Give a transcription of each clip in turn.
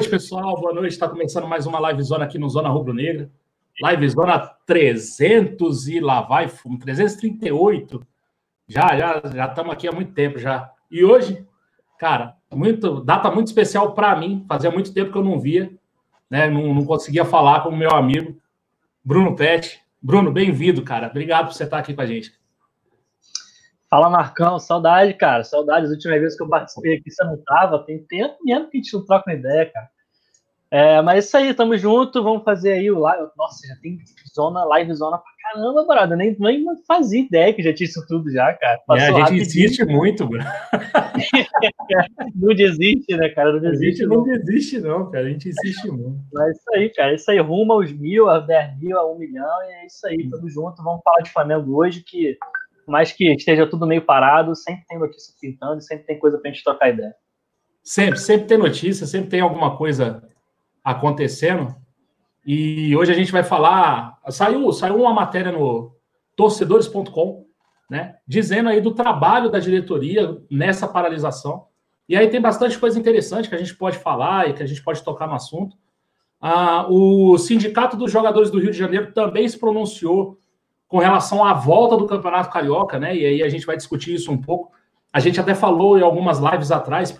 Noite, pessoal. Boa noite. Está começando mais uma live zona aqui no Zona Rubro Negra. Live zona 300 e lá vai, 338. Já, já, já estamos aqui há muito tempo já. E hoje, cara, muito data muito especial para mim. Fazia muito tempo que eu não via, né? Não, não conseguia falar com o meu amigo Bruno Pet. Bruno, bem-vindo, cara. Obrigado por você estar aqui com a gente. Fala, Marcão, saudade, cara. Saudade. As últimas vezes que eu participei aqui, você não tava. Tem tempo mesmo que a gente não troca uma ideia, cara. É, mas é isso aí, tamo junto. Vamos fazer aí o live. Nossa, já tem zona, live zona pra caramba, brother. Nem, nem fazia ideia que já tinha isso tudo já, cara. Passou é, a gente rapidinho. insiste muito, bro. não desiste, né, cara? Não desiste. A gente não, não desiste, não, cara. A gente insiste muito. Mas é isso aí, cara. É isso aí, rumo aos mil, a 10 mil, a um milhão. E é isso aí, tamo junto. Vamos falar de Flamengo hoje, que mais que esteja tudo meio parado, sempre tem notícia pintando, sempre tem coisa para a gente trocar ideia. Sempre, sempre tem notícia, sempre tem alguma coisa acontecendo. E hoje a gente vai falar. Saiu, saiu uma matéria no torcedores.com, né? Dizendo aí do trabalho da diretoria nessa paralisação. E aí tem bastante coisa interessante que a gente pode falar e que a gente pode tocar no assunto. Ah, o Sindicato dos Jogadores do Rio de Janeiro também se pronunciou com relação à volta do Campeonato Carioca, né? E aí a gente vai discutir isso um pouco. A gente até falou em algumas lives atrás,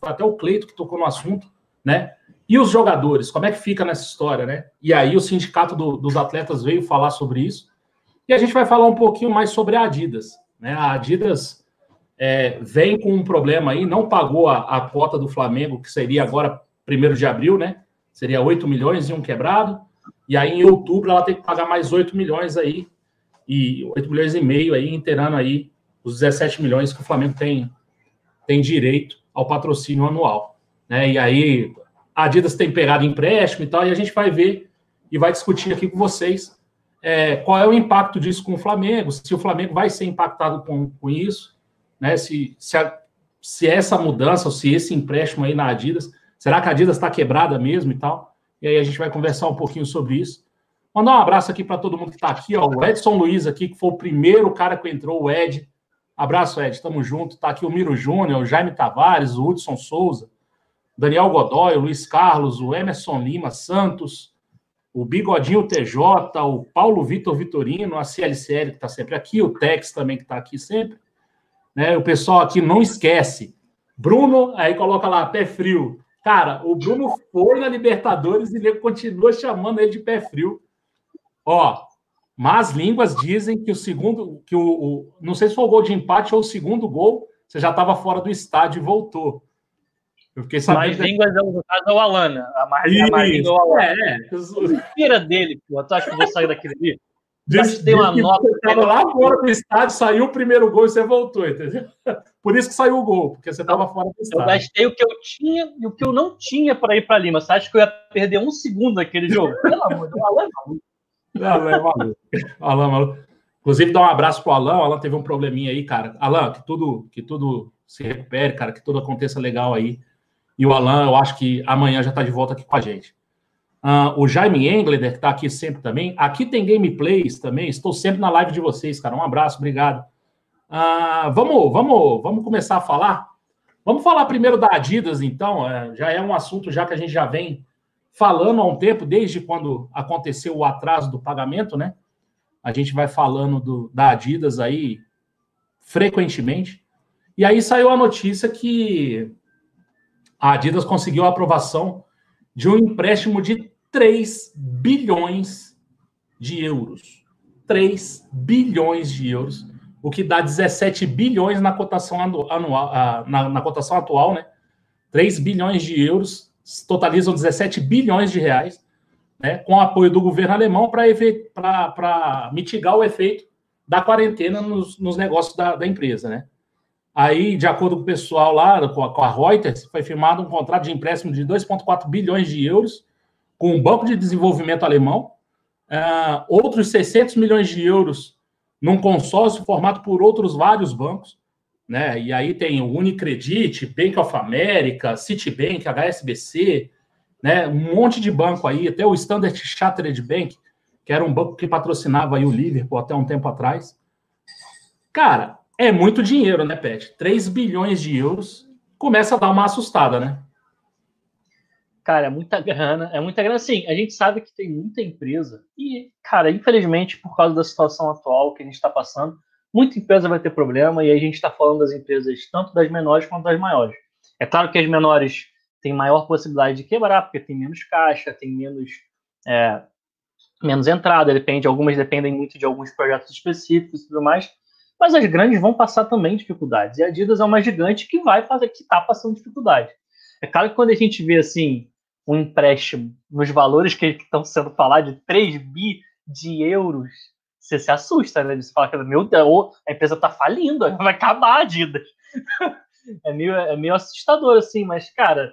até o Cleito que tocou no assunto, né? E os jogadores, como é que fica nessa história, né? E aí o sindicato do, dos atletas veio falar sobre isso. E a gente vai falar um pouquinho mais sobre a Adidas, né? A Adidas é, vem com um problema aí, não pagou a, a cota do Flamengo, que seria agora primeiro de abril, né? Seria 8 milhões e um quebrado. E aí em outubro ela tem que pagar mais 8 milhões aí e 8 milhões e meio aí, inteirando aí os 17 milhões que o Flamengo tem, tem direito ao patrocínio anual. Né? E aí a Adidas tem pegado empréstimo e tal, e a gente vai ver e vai discutir aqui com vocês é, qual é o impacto disso com o Flamengo, se o Flamengo vai ser impactado com, com isso, né? Se, se, a, se essa mudança, ou se esse empréstimo aí na Adidas, será que a Adidas está quebrada mesmo e tal? E aí a gente vai conversar um pouquinho sobre isso. Mandar um abraço aqui para todo mundo que está aqui, ó. O Edson Luiz aqui, que foi o primeiro cara que entrou, o Ed. Abraço, Ed, tamo junto. Tá aqui o Miro Júnior, o Jaime Tavares, o Hudson Souza, Daniel Godoy, o Luiz Carlos, o Emerson Lima Santos, o Bigodinho TJ, o Paulo Vitor Vitorino, a CLCL que está sempre aqui, o Tex também que está aqui sempre. Né? O pessoal aqui não esquece. Bruno, aí coloca lá, pé frio. Cara, o Bruno foi na Libertadores e ele continua chamando ele de pé frio. Ó, mas línguas dizem que o segundo, que o, o, não sei se foi o gol de empate ou o segundo gol, você já estava fora do estádio e voltou. Eu fiquei sabendo. Mais línguas, caso, é o Alana. A mais, a mais língua é o Alana. É, é. Mentira dele, pô. Tu acha que eu vou sair daquele ali? Diz, tem uma nota. Você estava lá fora do estádio, saiu o primeiro gol e você voltou, entendeu? Por isso que saiu o gol, porque você estava fora do estádio. Eu gastei o que eu tinha e o que eu não tinha para ir para Lima. Você acha que eu ia perder um segundo naquele jogo? Pelo amor de Deus, Alan é maluco. Maluco. Inclusive, dá um abraço pro Alan. O Alan teve um probleminha aí, cara. Alan, que tudo, que tudo se recupere, cara, que tudo aconteça legal aí. E o Alan, eu acho que amanhã já está de volta aqui com a gente. Uh, o Jaime Engler, que está aqui sempre também. Aqui tem gameplays também. Estou sempre na live de vocês, cara. Um abraço, obrigado. Uh, vamos, vamos, vamos começar a falar. Vamos falar primeiro da Adidas, então. Uh, já é um assunto já que a gente já vem falando há um tempo, desde quando aconteceu o atraso do pagamento, né? A gente vai falando do, da Adidas aí frequentemente. E aí saiu a notícia que a Adidas conseguiu a aprovação de um empréstimo de 3 bilhões de euros. 3 bilhões de euros, o que dá 17 bilhões na cotação anual, na, na cotação atual, né? 3 bilhões de euros totalizam 17 bilhões de reais, né, com apoio do governo alemão para mitigar o efeito da quarentena nos, nos negócios da, da, empresa. Né? Aí, de acordo com o pessoal lá, com a, com a Reuters, foi firmado um contrato de empréstimo de 2,4 bilhões de euros com o Banco de Desenvolvimento Alemão, uh, outros 600 milhões de euros num consórcio formado por outros vários bancos, né? E aí tem o Unicredit, Bank of America, Citibank, HSBC, né? Um monte de banco aí, até o Standard Chartered Bank, que era um banco que patrocinava aí o Liverpool até um tempo atrás. Cara, é muito dinheiro, né, Pet? 3 bilhões de euros começa a dar uma assustada, né? Cara, é muita grana, é muita grana. Sim, a gente sabe que tem muita empresa e, cara, infelizmente, por causa da situação atual que a gente está passando, muita empresa vai ter problema e aí a gente está falando das empresas tanto das menores quanto das maiores. É claro que as menores têm maior possibilidade de quebrar, porque tem menos caixa, tem menos, é, menos entrada, depende, algumas dependem muito de alguns projetos específicos e tudo mais, mas as grandes vão passar também dificuldades. E a Adidas é uma gigante que vai fazer, que está passando dificuldade. É claro que quando a gente vê assim um empréstimo nos valores que estão sendo falados de 3 bi de euros, você se assusta, né? Você fala meu Deus, a empresa está falindo, vai acabar a Adidas. é, meio, é meio assustador, assim, mas, cara,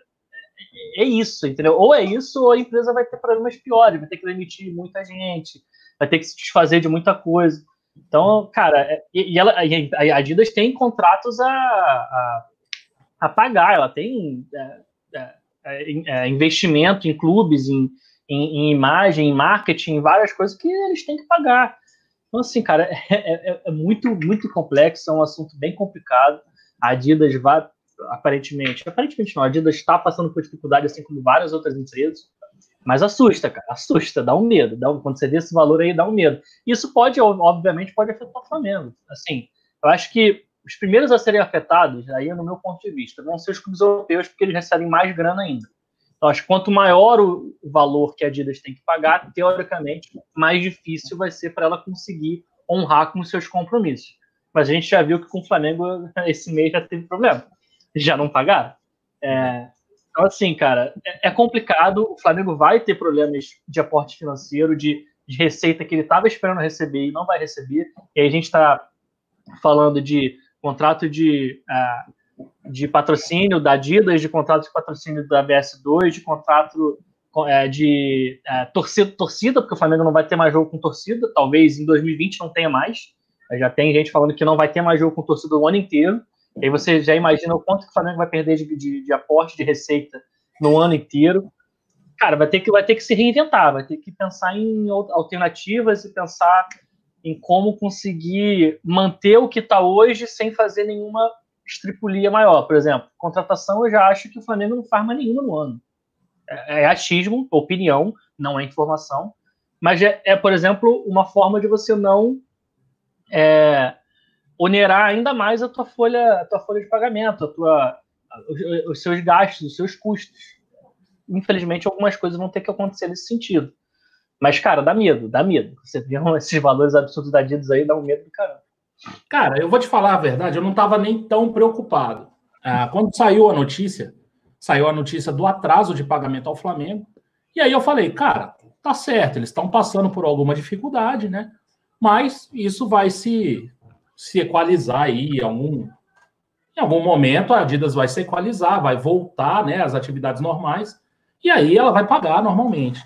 é, é isso, entendeu? Ou é isso, ou a empresa vai ter problemas piores, vai ter que demitir muita gente, vai ter que se desfazer de muita coisa. Então, cara, é, e, ela, a Adidas tem contratos a, a, a pagar, ela tem é, investimento em clubes, em, em, em, imagem, em marketing, em várias coisas que eles têm que pagar. Então, assim, cara, é, é, é muito, muito complexo, é um assunto bem complicado. A Adidas vai, aparentemente, aparentemente não, a Adidas está passando por dificuldade, assim como várias outras empresas, mas assusta, cara, assusta, dá um medo. Dá um, quando você vê esse valor aí, dá um medo. Isso pode, obviamente, pode afetar o Flamengo. Assim, eu acho que os primeiros a serem afetados, aí no meu ponto de vista, vão ser os clubes europeus, porque eles recebem mais grana ainda. Então, acho que quanto maior o valor que a Adidas tem que pagar, teoricamente, mais difícil vai ser para ela conseguir honrar com os seus compromissos. Mas a gente já viu que com o Flamengo esse mês já teve problema. Já não pagaram. É, então, assim, cara, é, é, complicado. O Flamengo vai ter problemas de aporte financeiro, de, de receita que ele estava esperando receber e não vai receber. E aí a gente está falando de contrato de, uh, de patrocínio da Adidas, de contrato de patrocínio da BS2, de contrato uh, de uh, torcida, torcida, porque o Flamengo não vai ter mais jogo com torcida, talvez em 2020 não tenha mais. Já tem gente falando que não vai ter mais jogo com torcida o ano inteiro. E aí você já imagina o quanto que o Flamengo vai perder de, de, de aporte de receita no ano inteiro. Cara, vai ter que, vai ter que se reinventar, vai ter que pensar em alternativas e pensar em como conseguir manter o que está hoje sem fazer nenhuma estripulia maior. Por exemplo, contratação eu já acho que o Flamengo não faz mais nenhuma no ano. É, é achismo, opinião, não é informação. Mas é, é, por exemplo, uma forma de você não é, onerar ainda mais a tua folha, a tua folha de pagamento, a tua, os, os seus gastos, os seus custos. Infelizmente, algumas coisas vão ter que acontecer nesse sentido. Mas, cara, dá medo, dá medo. Você vê esses valores absurdos da aí, dá um medo do caramba. Cara, eu vou te falar a verdade, eu não estava nem tão preocupado. Ah, quando saiu a notícia, saiu a notícia do atraso de pagamento ao Flamengo, e aí eu falei, cara, tá certo, eles estão passando por alguma dificuldade, né? Mas isso vai se, se equalizar aí em algum, em algum momento, a Adidas vai se equalizar, vai voltar né, às atividades normais, e aí ela vai pagar normalmente.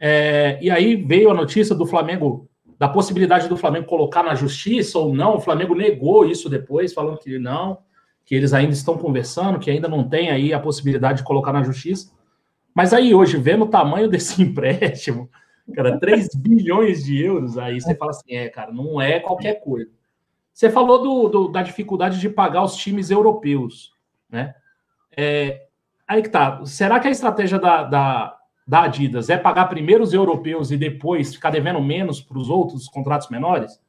É, e aí veio a notícia do Flamengo, da possibilidade do Flamengo colocar na justiça ou não. O Flamengo negou isso depois, falando que não, que eles ainda estão conversando, que ainda não tem aí a possibilidade de colocar na justiça. Mas aí hoje, vendo o tamanho desse empréstimo, cara, 3 bilhões de euros, aí você fala assim, é, cara, não é qualquer coisa. Você falou do, do da dificuldade de pagar os times europeus, né? É, aí que tá. Será que a estratégia da, da da Adidas é pagar primeiro os europeus e depois ficar devendo menos para os outros contratos menores?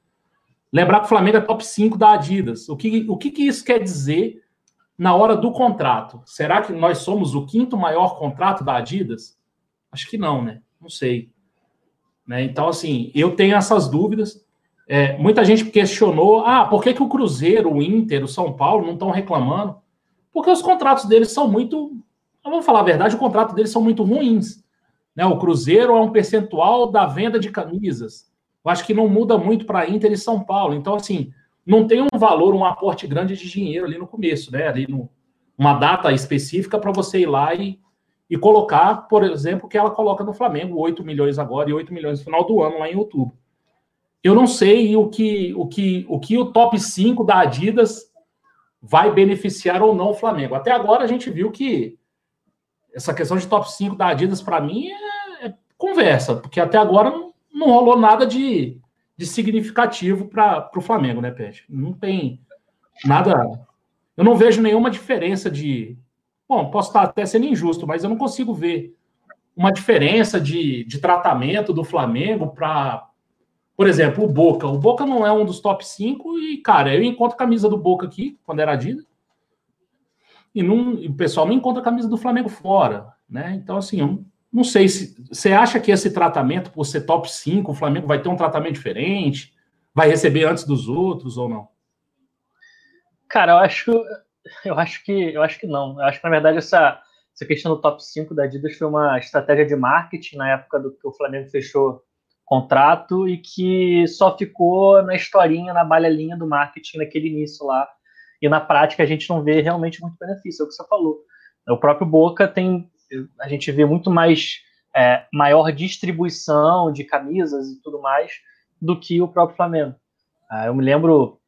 Lembrar que o Flamengo é top 5 da Adidas. O que, o que, que isso quer dizer na hora do contrato? Será que nós somos o quinto maior contrato da Adidas? Acho que não, né? Não sei. Né? Então, assim, eu tenho essas dúvidas. É, muita gente questionou: ah, por que, que o Cruzeiro, o Inter, o São Paulo não estão reclamando? Porque os contratos deles são muito. Vamos falar a verdade, o contrato deles são muito ruins. Né? O Cruzeiro é um percentual da venda de camisas. Eu acho que não muda muito para Inter e São Paulo. Então, assim, não tem um valor, um aporte grande de dinheiro ali no começo, né? Ali no, uma data específica para você ir lá e, e colocar, por exemplo, que ela coloca no Flamengo, 8 milhões agora e 8 milhões no final do ano, lá em outubro. Eu não sei o que o, que, o, que o top 5 da Adidas vai beneficiar ou não o Flamengo. Até agora a gente viu que essa questão de top 5 da Adidas, para mim, é conversa, porque até agora não, não rolou nada de, de significativo para o Flamengo, né, Pet? Não tem nada. Eu não vejo nenhuma diferença de, bom, posso estar até sendo injusto, mas eu não consigo ver uma diferença de, de tratamento do Flamengo para, por exemplo, o Boca. O Boca não é um dos top 5 e, cara, eu encontro camisa do Boca aqui, quando era Adidas, e, não, e o pessoal não encontra camisa do Flamengo fora, né? Então, assim, eu não sei se você acha que esse tratamento, por ser top 5, o Flamengo vai ter um tratamento diferente, vai receber antes dos outros ou não? Cara, eu acho, eu acho que eu acho que não. Eu acho que, na verdade, essa, essa questão do top 5 da Adidas foi uma estratégia de marketing na época do que o Flamengo fechou contrato e que só ficou na historinha, na balha-linha do marketing naquele início lá. E na prática a gente não vê realmente muito benefício, é o que você falou. O próprio Boca tem, a gente vê muito mais é, maior distribuição de camisas e tudo mais do que o próprio Flamengo. Ah, eu me lembro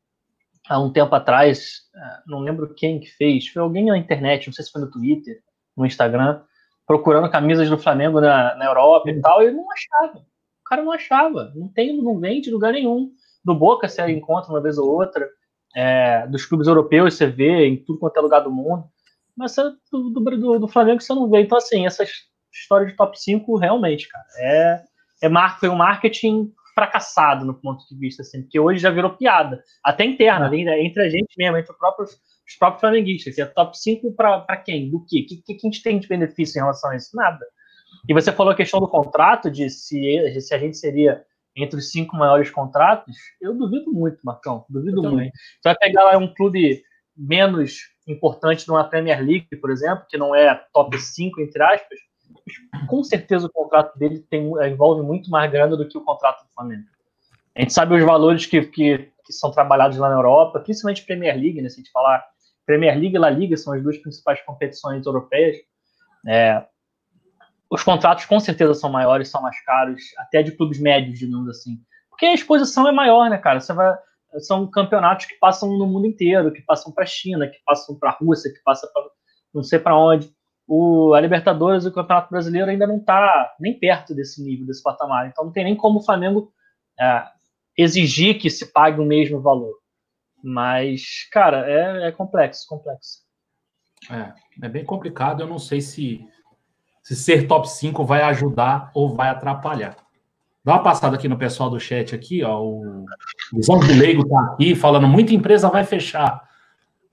há um tempo atrás, é, não lembro quem que fez, foi alguém na internet, não sei se foi no Twitter, no Instagram, procurando camisas do Flamengo na, na Europa e tal, e não achava cara não achava. Não tem, não vende em lugar nenhum. Do Boca você encontra uma vez ou outra. É, dos clubes europeus você vê em tudo quanto é lugar do mundo. Mas é do, do, do, Flamengo você não vê. Então, assim, essa história de top 5 realmente, cara, é, é mar, foi um marketing fracassado no ponto de vista, assim, porque hoje já virou piada, até interna, é. entre a gente mesmo, entre os próprios, os próprios flamenguistas, que é top 5 para quem? Do quê? O que, que, que a gente tem de benefício em relação a isso? Nada. E você falou a questão do contrato, de se, se a gente seria entre os cinco maiores contratos. Eu duvido muito, Marcão. Duvido muito. Você vai pegar lá um clube menos importante numa Premier League, por exemplo, que não é top 5, entre aspas, com certeza o contrato dele tem, envolve muito mais grana do que o contrato do Flamengo. A gente sabe os valores que, que, que são trabalhados lá na Europa, principalmente Premier League, né? Se a gente falar Premier League e La Liga são as duas principais competições europeias. É, os contratos com certeza são maiores, são mais caros, até de clubes médios, digamos assim. Porque a exposição é maior, né, cara? Você vai, são campeonatos que passam no mundo inteiro, que passam para a China, que passam para a Rússia, que passam para não sei para onde. O, a Libertadores e o Campeonato Brasileiro ainda não está nem perto desse nível, desse patamar. Então não tem nem como o Flamengo é, exigir que se pague o mesmo valor. Mas, cara, é, é complexo, complexo. É, é bem complicado. Eu não sei se se ser top 5 vai ajudar ou vai atrapalhar. Dá uma passada aqui no pessoal do chat aqui, ó. O Visão do Leigo tá aqui falando, muita empresa vai fechar.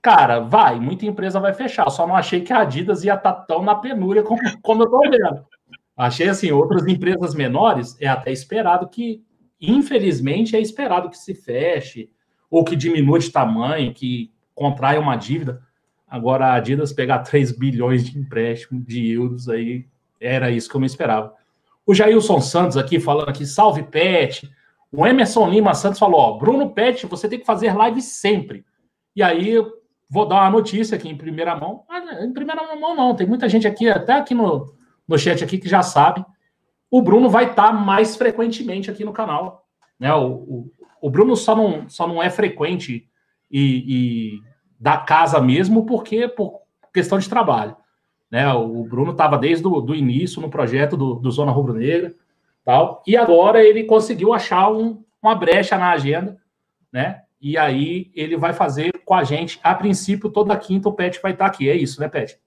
Cara, vai, muita empresa vai fechar. Só não achei que a Adidas ia estar tá tão na penúria como, como eu tô vendo. Achei assim, outras empresas menores é até esperado que, infelizmente, é esperado que se feche, ou que diminua de tamanho, que contraia uma dívida. Agora a Adidas pegar 3 bilhões de empréstimo de euros aí, era isso que eu me esperava. O Jailson Santos aqui falando aqui, salve Pet. O Emerson Lima Santos falou: ó, Bruno Pet, você tem que fazer live sempre. E aí vou dar uma notícia aqui em primeira mão. Ah, em primeira mão não, tem muita gente aqui, até aqui no, no chat aqui que já sabe. O Bruno vai estar tá mais frequentemente aqui no canal. Né? O, o, o Bruno só não, só não é frequente e, e da casa mesmo, porque por questão de trabalho. Né? O Bruno estava desde o início no projeto do, do Zona Rubro Negra, tal, e agora ele conseguiu achar um, uma brecha na agenda, né? E aí ele vai fazer com a gente, a princípio, toda quinta o Pet vai estar aqui. É isso, né, Pet?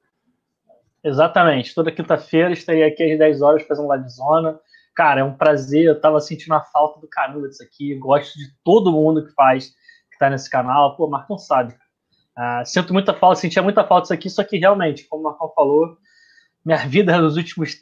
Exatamente. Toda quinta-feira estarei aqui às 10 horas fazendo live zona. Cara, é um prazer. Eu tava sentindo a falta do canudo disso aqui. Gosto de todo mundo que faz, que tá nesse canal. Pô, Marcão sabe, Uh, sinto muita falta, sentia muita falta disso aqui, só que realmente, como o Marcão falou, minha vida nos últimos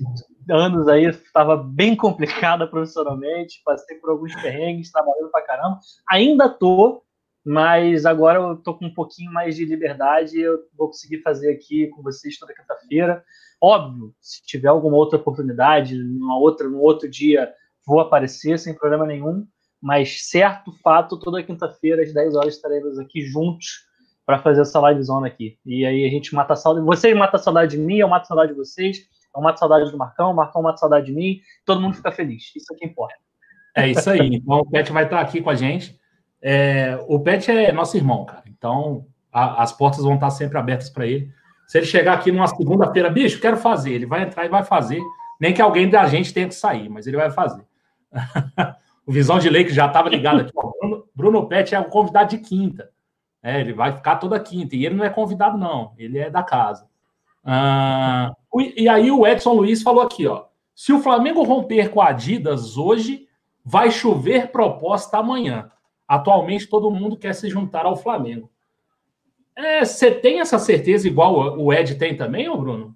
anos aí estava bem complicada profissionalmente, passei por alguns perrengues, trabalhando pra caramba. Ainda tô, mas agora eu tô com um pouquinho mais de liberdade e eu vou conseguir fazer aqui com vocês toda quinta-feira. Óbvio, se tiver alguma outra oportunidade, numa outra, num outro dia, vou aparecer sem problema nenhum, mas certo fato, toda quinta-feira às 10 horas estaremos aqui juntos para fazer essa live zona aqui. E aí a gente mata a saudade. Vocês matam a saudade de mim, eu mato a saudade de vocês, eu mato a saudade do Marcão, o Marcão mata a saudade de mim, todo mundo fica feliz. Isso é que importa. É isso aí. Então o Pet vai estar aqui com a gente. É, o Pet é nosso irmão, cara. Então a, as portas vão estar sempre abertas para ele. Se ele chegar aqui numa segunda-feira, bicho, quero fazer, ele vai entrar e vai fazer. Nem que alguém da gente tenha que sair, mas ele vai fazer. o Visão de Lei, que já estava ligado aqui, Bruno, Bruno Pet é o convidado de quinta. É, ele vai ficar toda quinta. E ele não é convidado, não. Ele é da casa. Ah, e aí o Edson Luiz falou aqui, ó. Se o Flamengo romper com a Adidas hoje, vai chover proposta amanhã. Atualmente todo mundo quer se juntar ao Flamengo. É, você tem essa certeza igual o Ed tem também, ô Bruno?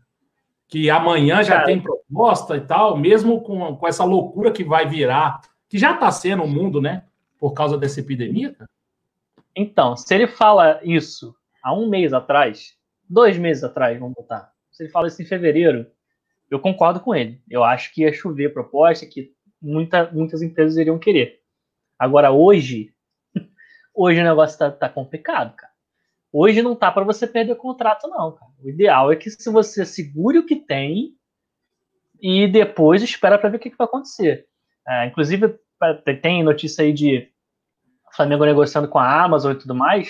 Que amanhã já Cara, tem proposta e tal, mesmo com, com essa loucura que vai virar, que já está sendo o mundo, né? Por causa dessa epidemia? Então, se ele fala isso há um mês atrás, dois meses atrás, vamos botar. Se ele fala isso em fevereiro, eu concordo com ele. Eu acho que ia chover proposta, que muita, muitas empresas iriam querer. Agora, hoje, hoje o negócio tá, tá complicado, cara. Hoje não tá para você perder contrato, não, cara. O ideal é que se você segure o que tem e depois espera para ver o que, que vai acontecer. É, inclusive, tem notícia aí de Flamengo negociando com a Amazon e tudo mais.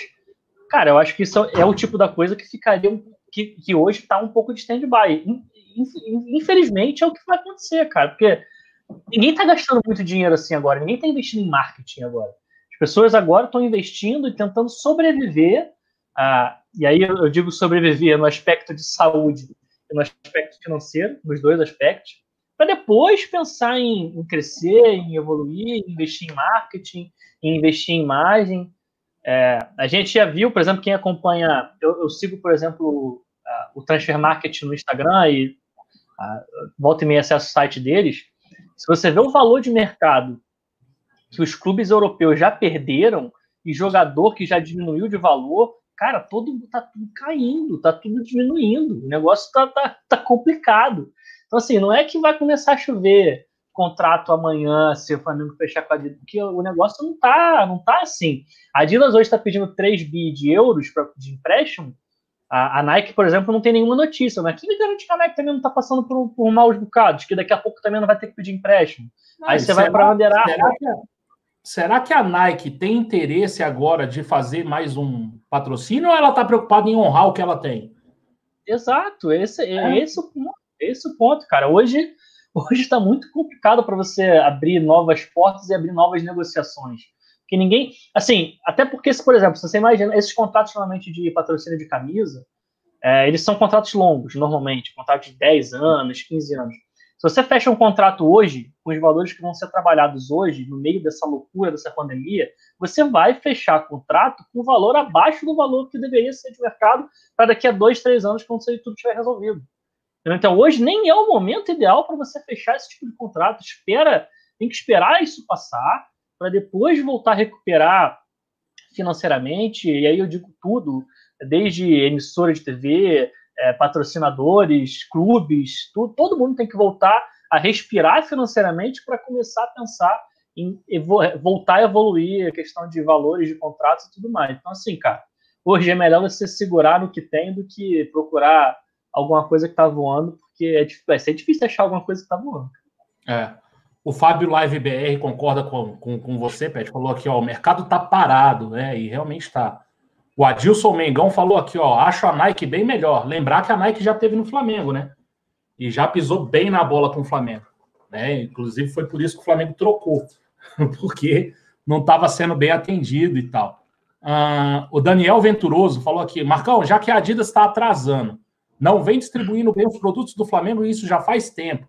Cara, eu acho que isso é o tipo da coisa que ficaria que, que hoje está um pouco de stand-by. Infelizmente é o que vai acontecer, cara, porque ninguém está gastando muito dinheiro assim agora, ninguém está investindo em marketing agora. As pessoas agora estão investindo e tentando sobreviver ah, e aí eu digo sobreviver no aspecto de saúde e no aspecto financeiro, nos dois aspectos, para depois pensar em, em, crescer, em evoluir, investir em marketing, em investir em imagem. É, a gente já viu, por exemplo, quem acompanha, eu, eu sigo, por exemplo, o Transfer Market no Instagram e uh, volta e meia acesso o site deles. Se você vê o valor de mercado que os clubes europeus já perderam e jogador que já diminuiu de valor, cara, todo tá tudo caindo, tá tudo diminuindo, o negócio tá, tá, tá complicado. Então, assim, não é que vai começar a chover contrato amanhã se o Flamengo fechar com a Adidas, porque o negócio não tá, não tá assim. A Adidas hoje está pedindo 3 bi de euros pra, de empréstimo. A, a, Nike, por exemplo, não tem nenhuma notícia, mas que garante que a Nike também não está passando por, por maus bocados, que daqui a pouco também não vai ter que pedir empréstimo. Não, Aí você vai para a Será que, será que a Nike tem interesse agora de fazer mais um patrocínio ou ela está preocupada em honrar o que ela tem? Exato, esse é, é. esse, o, esse o ponto, cara. Hoje hoje está muito complicado para você abrir novas portas e abrir novas negociações. Porque ninguém. Assim, até porque, por exemplo, se você imagina, esses contratos normalmente de patrocínio de camisa, é, eles são contratos longos, normalmente, contratos de 10 anos, 15 anos. Se você fecha um contrato hoje, com os valores que vão ser trabalhados hoje, no meio dessa loucura, dessa pandemia, você vai fechar contrato com valor abaixo do valor que deveria ser de mercado para daqui a dois, três anos, quando tudo estiver resolvido. Então, hoje nem é o momento ideal para você fechar esse tipo de contrato. Espera, tem que esperar isso passar para depois voltar a recuperar financeiramente. E aí eu digo tudo, desde emissora de TV, é, patrocinadores, clubes, tudo, todo mundo tem que voltar a respirar financeiramente para começar a pensar em voltar a evoluir a questão de valores de contratos e tudo mais. Então, assim, cara, hoje é melhor você segurar no que tem do que procurar alguma coisa que está voando, porque é, vai ser difícil achar alguma coisa que está voando. É. O Fábio Live BR concorda com, com, com você, Pet. Falou aqui, ó, o mercado está parado, né? E realmente está. O Adilson Mengão falou aqui, ó, acho a Nike bem melhor. Lembrar que a Nike já teve no Flamengo, né? E já pisou bem na bola com o Flamengo. Né? Inclusive foi por isso que o Flamengo trocou, porque não estava sendo bem atendido e tal. Ah, o Daniel Venturoso falou aqui, Marcão, já que a Adidas está atrasando, não vem distribuindo bem os produtos do Flamengo, e isso já faz tempo.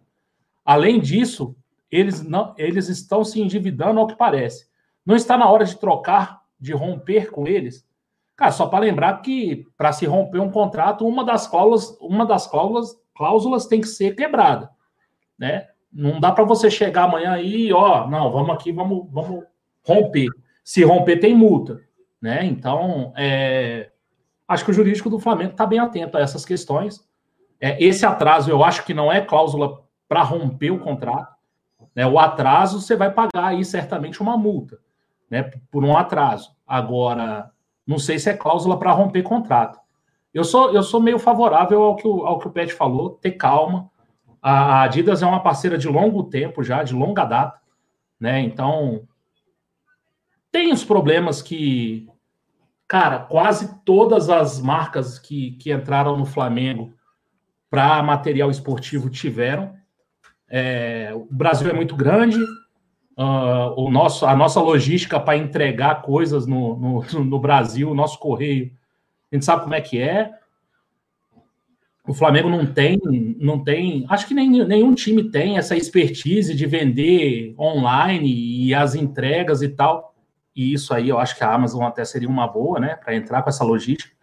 Além disso, eles, não, eles estão se endividando ao que parece. Não está na hora de trocar, de romper com eles? Cara, só para lembrar que para se romper um contrato, uma das cláusulas, uma das cláusulas, cláusulas tem que ser quebrada, né? Não dá para você chegar amanhã aí, ó, não, vamos aqui, vamos, vamos romper. Se romper tem multa, né? Então, é, acho que o jurídico do Flamengo está bem atento a essas questões. É, esse atraso eu acho que não é cláusula para romper o contrato. Né? O atraso você vai pagar aí certamente uma multa, né? Por um atraso. Agora, não sei se é cláusula para romper contrato. Eu sou, eu sou meio favorável ao que, o, ao que o Pet falou, ter calma. A Adidas é uma parceira de longo tempo já, de longa data, né? Então tem os problemas que Cara, quase todas as marcas que, que entraram no Flamengo para material esportivo tiveram. É, o Brasil é muito grande, uh, o nosso, a nossa logística para entregar coisas no, no, no, Brasil, o nosso correio, a gente sabe como é que é. o Flamengo não tem, não tem, acho que nem, nenhum time tem essa expertise de vender online e as entregas e tal. E isso aí eu acho que a Amazon até seria uma boa, né, para entrar com essa logística.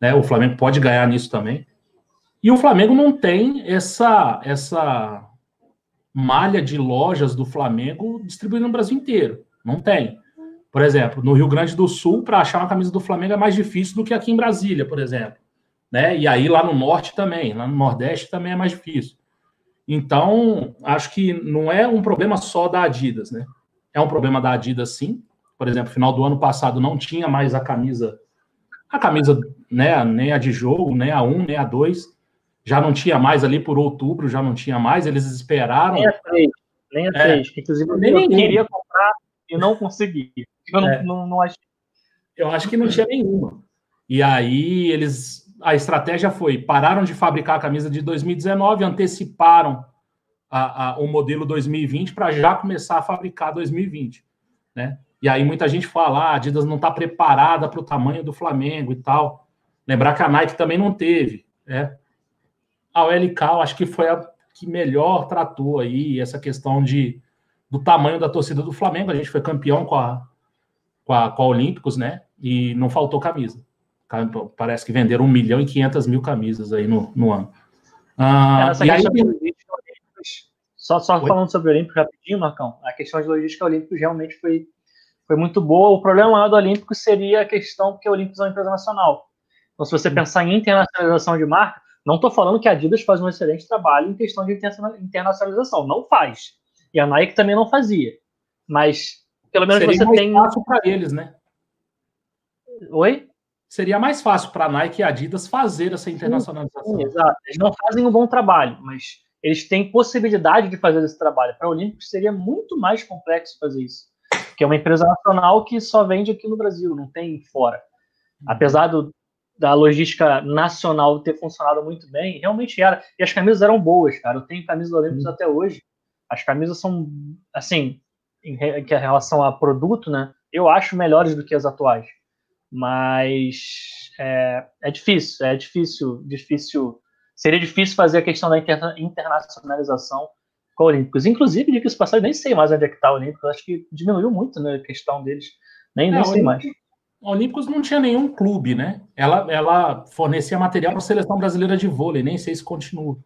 Né? O Flamengo pode ganhar nisso também. E o Flamengo não tem essa essa malha de lojas do Flamengo distribuindo no Brasil inteiro. Não tem. Por exemplo, no Rio Grande do Sul, para achar uma camisa do Flamengo é mais difícil do que aqui em Brasília, por exemplo né? E aí lá no norte também, lá no nordeste também é mais difícil. Então, acho que não é um problema só da Adidas, né? É um problema da Adidas, sim. Por exemplo, final do ano passado não tinha mais a camisa, a camisa, né? Nem a de jogo, nem a 1, nem a 2. Já não tinha mais ali por outubro, já não tinha mais. Eles esperaram. Nem a 3, nem a 3. É, inclusive, eu nem queria comprar e não consegui. Eu, é. não, não, não achei. eu acho que não tinha nenhuma. E aí eles a estratégia foi: pararam de fabricar a camisa de 2019, anteciparam a, a, o modelo 2020 para já começar a fabricar 2020, né? E aí muita gente fala: ah, a Adidas não está preparada para o tamanho do Flamengo e tal. Lembrar que a Nike também não teve, né? A OLK, acho que foi a que melhor tratou aí essa questão de, do tamanho da torcida do Flamengo. A gente foi campeão com a, com a, com a Olímpicos, né? E não faltou camisa. Parece que venderam 1 milhão e 500 mil camisas aí no, no ano. Ah, Essa questão aí... só, só falando sobre o Olímpico rapidinho, Marcão, a questão de logística Olímpico realmente foi, foi muito boa. O problema maior do Olímpico seria a questão porque o Olímpico é uma empresa nacional. Então, se você pensar em internacionalização de marca, não estou falando que a Adidas faz um excelente trabalho em questão de internacionalização. Não faz. E a Nike também não fazia. Mas, pelo menos Seria você tem. fácil para eles, né? Oi? seria mais fácil para a Nike e Adidas fazer essa internacionalização. Sim, exato. Eles não fazem um bom trabalho, mas eles têm possibilidade de fazer esse trabalho. Para a Olímpicos seria muito mais complexo fazer isso, porque é uma empresa nacional que só vende aqui no Brasil, não tem fora. Apesar do, da logística nacional ter funcionado muito bem, realmente era. E as camisas eram boas, cara. Eu tenho camisas do Olímpicos uhum. até hoje. As camisas são, assim, em, em relação a produto, né? Eu acho melhores do que as atuais mas é, é difícil, é difícil, difícil. Seria difícil fazer a questão da interna internacionalização com Olímpicos. Inclusive, de que isso passado, nem sei mais onde é que está o Olímpicos. Acho que diminuiu muito né, a questão deles. Nem, é, nem sei mais. Olímpicos não tinha nenhum clube, né? Ela, ela fornecia material para a seleção brasileira de vôlei, nem sei se continua.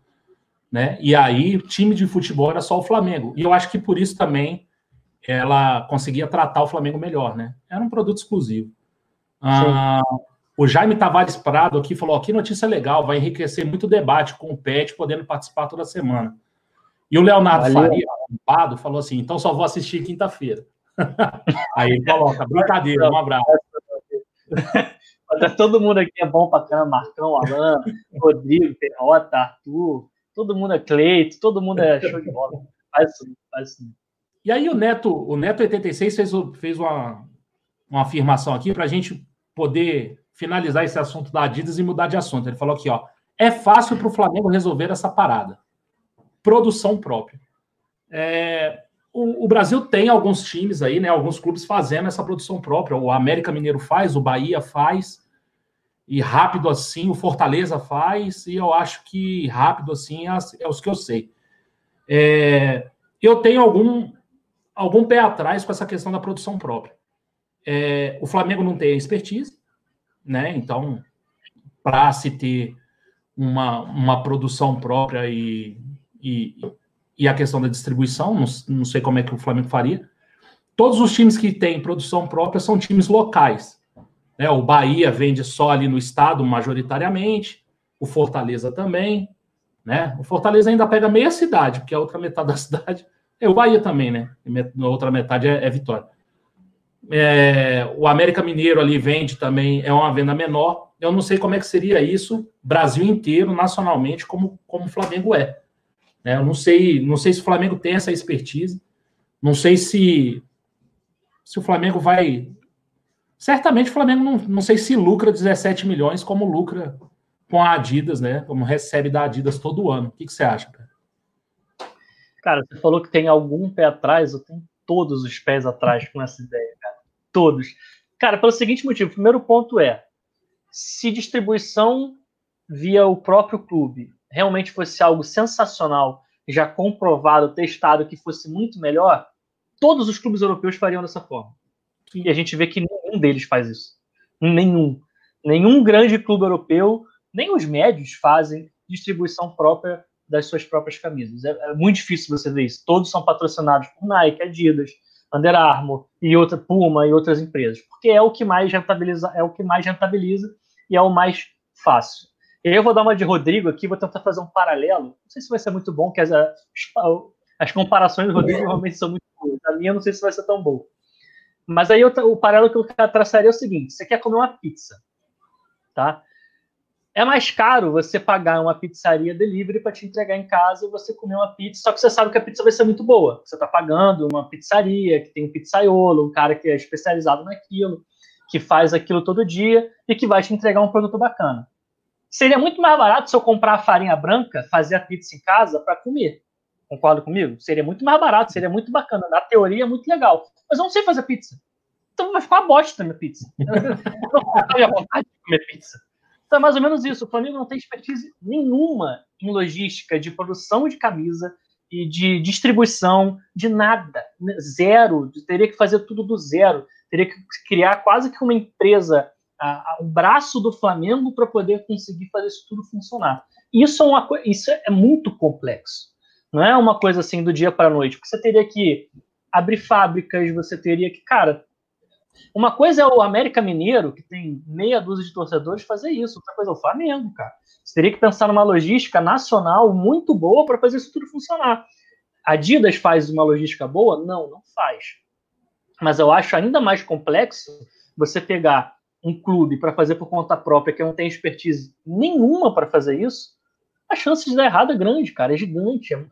Né? E aí, time de futebol era só o Flamengo. E eu acho que por isso também ela conseguia tratar o Flamengo melhor, né? Era um produto exclusivo. Ah, o Jaime Tavares Prado aqui falou: que notícia legal, vai enriquecer muito o debate com o Pet, podendo participar toda semana. E o Leonardo Valeu. Faria, Pado, falou assim: então só vou assistir quinta-feira. Aí coloca, brincadeira, um abraço. Todo mundo aqui é bom para caramba, Marcão, Alan, Rodrigo, Perrota, Arthur, todo mundo é Cleito, todo mundo é show de bola. Faz isso, faz isso. E aí o Neto, o Neto 86 fez, fez uma, uma afirmação aqui para a gente poder finalizar esse assunto da Adidas e mudar de assunto. Ele falou aqui, ó, é fácil para o Flamengo resolver essa parada. Produção própria. É, o, o, Brasil tem alguns times aí, né? Alguns clubes fazendo essa produção própria. O América Mineiro faz, o Bahia faz, e rápido assim, o Fortaleza faz, e eu acho que rápido assim é, é os que eu sei. É, eu tenho algum, algum pé atrás com essa questão da produção própria. É, o Flamengo não tem expertise, né? Então, para se ter uma, uma produção própria e, e, e, a questão da distribuição, não, não sei como é que o Flamengo faria. Todos os times que têm produção própria são times locais. Né? O Bahia vende só ali no estado, majoritariamente, o Fortaleza também. Né? O Fortaleza ainda pega meia cidade, porque a outra metade da cidade é o Bahia também, né? A outra metade é, é Vitória. É, o América Mineiro ali vende também, é uma venda menor. Eu não sei como é que seria isso, Brasil inteiro, nacionalmente, como, como o Flamengo é. É. Eu não sei, não sei se o Flamengo tem essa expertise. Não sei se, se o Flamengo vai. Certamente o Flamengo não, não sei se lucra 17 milhões como lucra com a Adidas, né? Como recebe da Adidas todo ano. O que, que você acha, cara? Cara, você falou que tem algum pé atrás, eu tenho todos os pés atrás com essa ideia, cara. Todos. Cara, pelo seguinte motivo. O primeiro ponto é: se distribuição via o próprio clube, realmente fosse algo sensacional, já comprovado, testado, que fosse muito melhor, todos os clubes europeus fariam dessa forma. Sim. E a gente vê que nenhum deles faz isso. Nenhum. Nenhum grande clube europeu, nem os médios fazem distribuição própria das suas próprias camisas. É, é, muito difícil você ver isso. Todos são patrocinados por Nike, Adidas, Under Armour e outra Puma e outras empresas, porque é o que mais rentabiliza, é o que mais rentabiliza e é o mais fácil. Eu vou dar uma de Rodrigo aqui, vou tentar fazer um paralelo. Não sei se vai ser muito bom, que as, as comparações do Rodrigo realmente são muito boas. A minha não sei se vai ser tão boa. Mas aí eu, o paralelo que eu traçaria é o seguinte: você quer comer uma pizza, tá? É mais caro você pagar uma pizzaria delivery para te entregar em casa e você comer uma pizza, só que você sabe que a pizza vai ser muito boa. Você está pagando uma pizzaria que tem um pizzaiolo, um cara que é especializado naquilo, que faz aquilo todo dia e que vai te entregar um produto bacana. Seria muito mais barato se eu comprar a farinha branca, fazer a pizza em casa para comer. Concorda comigo? Seria muito mais barato, seria muito bacana. Na teoria é muito legal. Mas eu não sei fazer pizza. Então vai ficar uma bosta minha pizza. Eu não vontade de comer pizza. Então é mais ou menos isso. O Flamengo não tem expertise nenhuma em logística de produção de camisa e de distribuição de nada. Zero. Teria que fazer tudo do zero. Teria que criar quase que uma empresa, o braço do Flamengo para poder conseguir fazer isso tudo funcionar. Isso é, uma, isso é muito complexo. Não é uma coisa assim do dia para a noite. Porque você teria que abrir fábricas, você teria que, cara, uma coisa é o América Mineiro, que tem meia dúzia de torcedores, fazer isso. Outra coisa é o Flamengo, cara. Você teria que pensar numa logística nacional muito boa para fazer isso tudo funcionar. A Adidas faz uma logística boa? Não, não faz. Mas eu acho ainda mais complexo você pegar um clube para fazer por conta própria que não tem expertise nenhuma para fazer isso. A chance de dar errado é grande, cara, é gigante. É,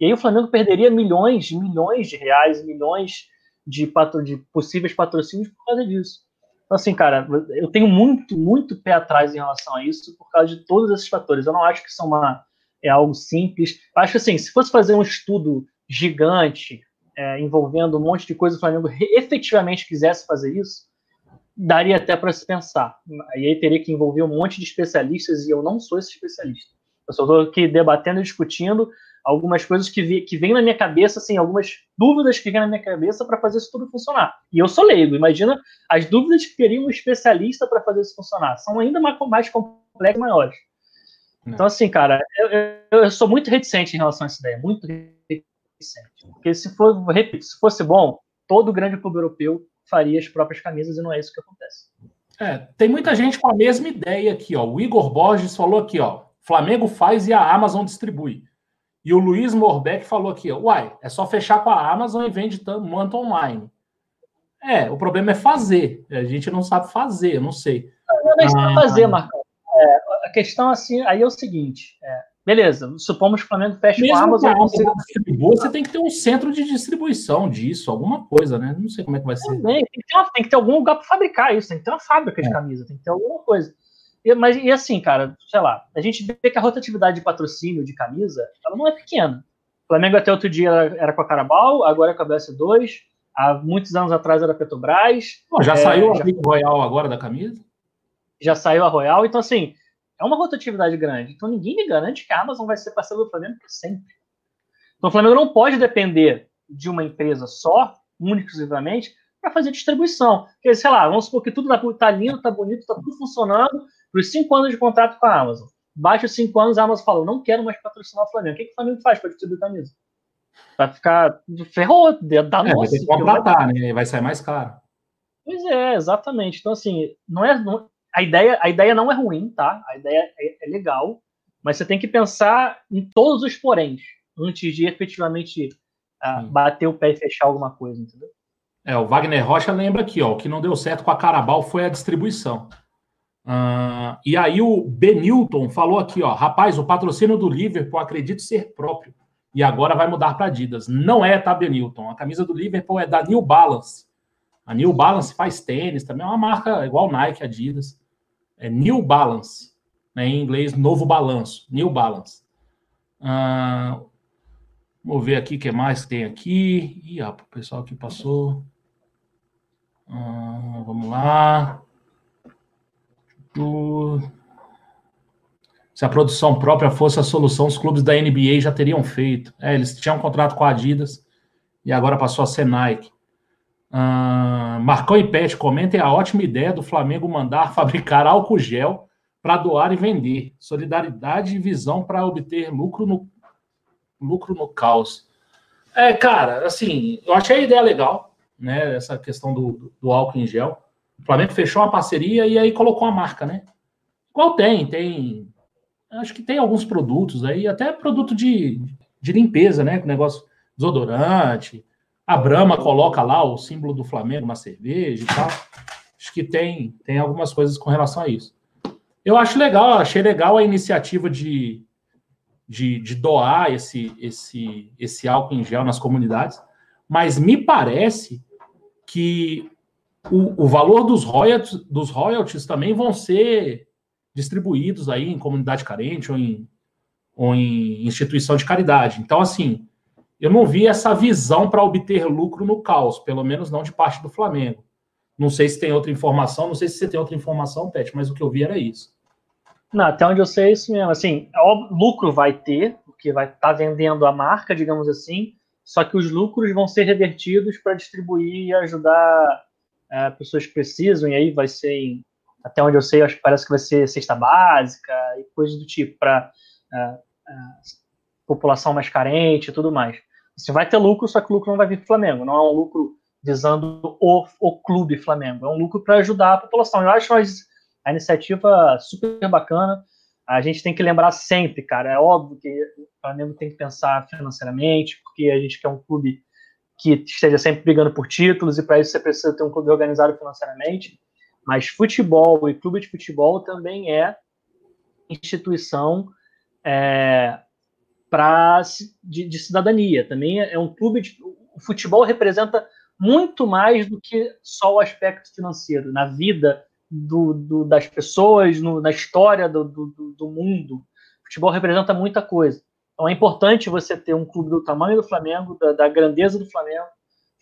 e aí o Flamengo perderia milhões, milhões de reais, milhões de, patro, de possíveis patrocínios por causa disso. Então, assim, cara, eu tenho muito, muito pé atrás em relação a isso por causa de todos esses fatores. Eu não acho que isso é, uma, é algo simples. Acho que, assim, se fosse fazer um estudo gigante é, envolvendo um monte de coisa, o Flamengo efetivamente quisesse fazer isso, daria até para se pensar. E aí teria que envolver um monte de especialistas e eu não sou esse especialista. Eu só estou aqui debatendo e discutindo algumas coisas que, vi, que vêm na minha cabeça, assim, algumas dúvidas que vêm na minha cabeça para fazer isso tudo funcionar. E eu sou leigo, imagina as dúvidas que teria um especialista para fazer isso funcionar. São ainda mais, mais complexas e maiores. Não. Então, assim, cara, eu, eu, eu, sou muito reticente em relação a essa ideia, muito reticente. Porque se for, repito, se fosse bom, todo grande clube europeu faria as próprias camisas e não é isso que acontece. É, tem muita gente com a mesma ideia aqui, ó. O Igor Borges falou aqui, ó. Flamengo faz e a Amazon distribui. E o Luiz Morbeck falou aqui, uai, é só fechar com a Amazon e vende manto online. É, o problema é fazer. A gente não sabe fazer, eu não sei. Não, não é ah, fazer, Marcão. É, a questão assim, aí é o seguinte, é, beleza, supomos que o Flamengo feche com a Amazon. Você, você tem que ter um centro de distribuição disso, alguma coisa, né? Não sei como é que vai ser. Também, tem, que ter tem que ter algum lugar para fabricar isso, tem que ter uma fábrica de é. camisa, tem que ter alguma coisa. E, mas, e assim, cara, sei lá, a gente vê que a rotatividade de patrocínio de camisa, ela não é pequena. O Flamengo até outro dia era, com a Carabao, agora é com a BS2, há muitos anos atrás era a Petrobras. Pô, já é, saiu a já, Royal agora da camisa? Já saiu a Royal, então assim, é uma rotatividade grande. Então ninguém me garante que a Amazon vai ser parceiro do Flamengo por sempre. Então o Flamengo não pode depender de uma empresa só, única exclusivamente, para fazer distribuição. Porque, sei lá, vamos supor que tudo está tá lindo, está bonito, está tudo funcionando, por cinco anos de contrato com a Amazon. Baixa os cinco anos, a Amazon falou, não quero mais patrocinar o Flamengo. O que, que o Flamengo faz para distribuir camisa? Vai ficar ferrou, dá é, Vai ter que contratar, né? Vai sair mais caro. Pois é, exatamente. Então, assim, não é, não, a, ideia, a ideia não é ruim, tá? A ideia é, é legal, mas você tem que pensar em todos os poréns antes de efetivamente uh, bater o pé e fechar alguma coisa, entendeu? É, o Wagner Rocha lembra aqui, ó, o que não deu certo com a Carabal foi a distribuição. Uh, e aí o Benilton falou aqui, ó, rapaz, o patrocínio do Liverpool acredito ser próprio e agora vai mudar para Adidas. Não é, tá, Benilton? A camisa do Liverpool é da New Balance. A New Balance faz tênis, também é uma marca igual Nike, Adidas. É New Balance, né, em inglês, novo balanço, New Balance. Uh, vamos ver aqui o que mais tem aqui. Ih, ó, o pessoal que passou. Uh, vamos lá. se a produção própria fosse a solução, os clubes da NBA já teriam feito. É, eles tinham um contrato com a Adidas e agora passou a ser Nike. Uh, Marcão e Pet comentem a ótima ideia do Flamengo mandar fabricar álcool gel para doar e vender. Solidariedade e visão para obter lucro no, lucro no caos. É, cara, assim, eu achei a ideia legal, né? Essa questão do, do álcool em gel. O Flamengo fechou uma parceria e aí colocou a marca, né? Qual tem? Tem acho que tem alguns produtos aí, até produto de, de limpeza, né? Com negócio desodorante. A Brahma coloca lá o símbolo do Flamengo na cerveja e tal. Acho que tem, tem algumas coisas com relação a isso. Eu acho legal, achei legal a iniciativa de, de, de doar esse, esse, esse álcool em gel nas comunidades, mas me parece que o, o valor dos royalties, dos royalties também vão ser distribuídos aí em comunidade carente ou em, ou em instituição de caridade. Então, assim, eu não vi essa visão para obter lucro no caos, pelo menos não de parte do Flamengo. Não sei se tem outra informação, não sei se você tem outra informação, Pet, mas o que eu vi era isso. Não, até onde eu sei é isso mesmo. Assim, o lucro vai ter, porque vai estar tá vendendo a marca, digamos assim, só que os lucros vão ser revertidos para distribuir e ajudar é, pessoas que precisam, e aí vai ser em até onde eu sei, acho que parece que vai ser cesta básica e coisas do tipo para é, é, população mais carente e tudo mais. Você vai ter lucro, só que o lucro não vai vir do Flamengo, não é um lucro visando o, o clube Flamengo, é um lucro para ajudar a população. Eu acho a iniciativa super bacana. A gente tem que lembrar sempre, cara, é óbvio que o Flamengo tem que pensar financeiramente, porque a gente quer um clube que esteja sempre brigando por títulos, e para isso você precisa ter um clube organizado financeiramente. Mas futebol e clube de futebol também é instituição é, pra, de, de, cidadania. Também é, é um clube de. O futebol representa muito mais do que só o aspecto financeiro. Na vida do, do, das pessoas, no, na história do, do, do mundo. O futebol representa muita coisa. Então é importante você ter um clube do tamanho do Flamengo, da, da grandeza do Flamengo,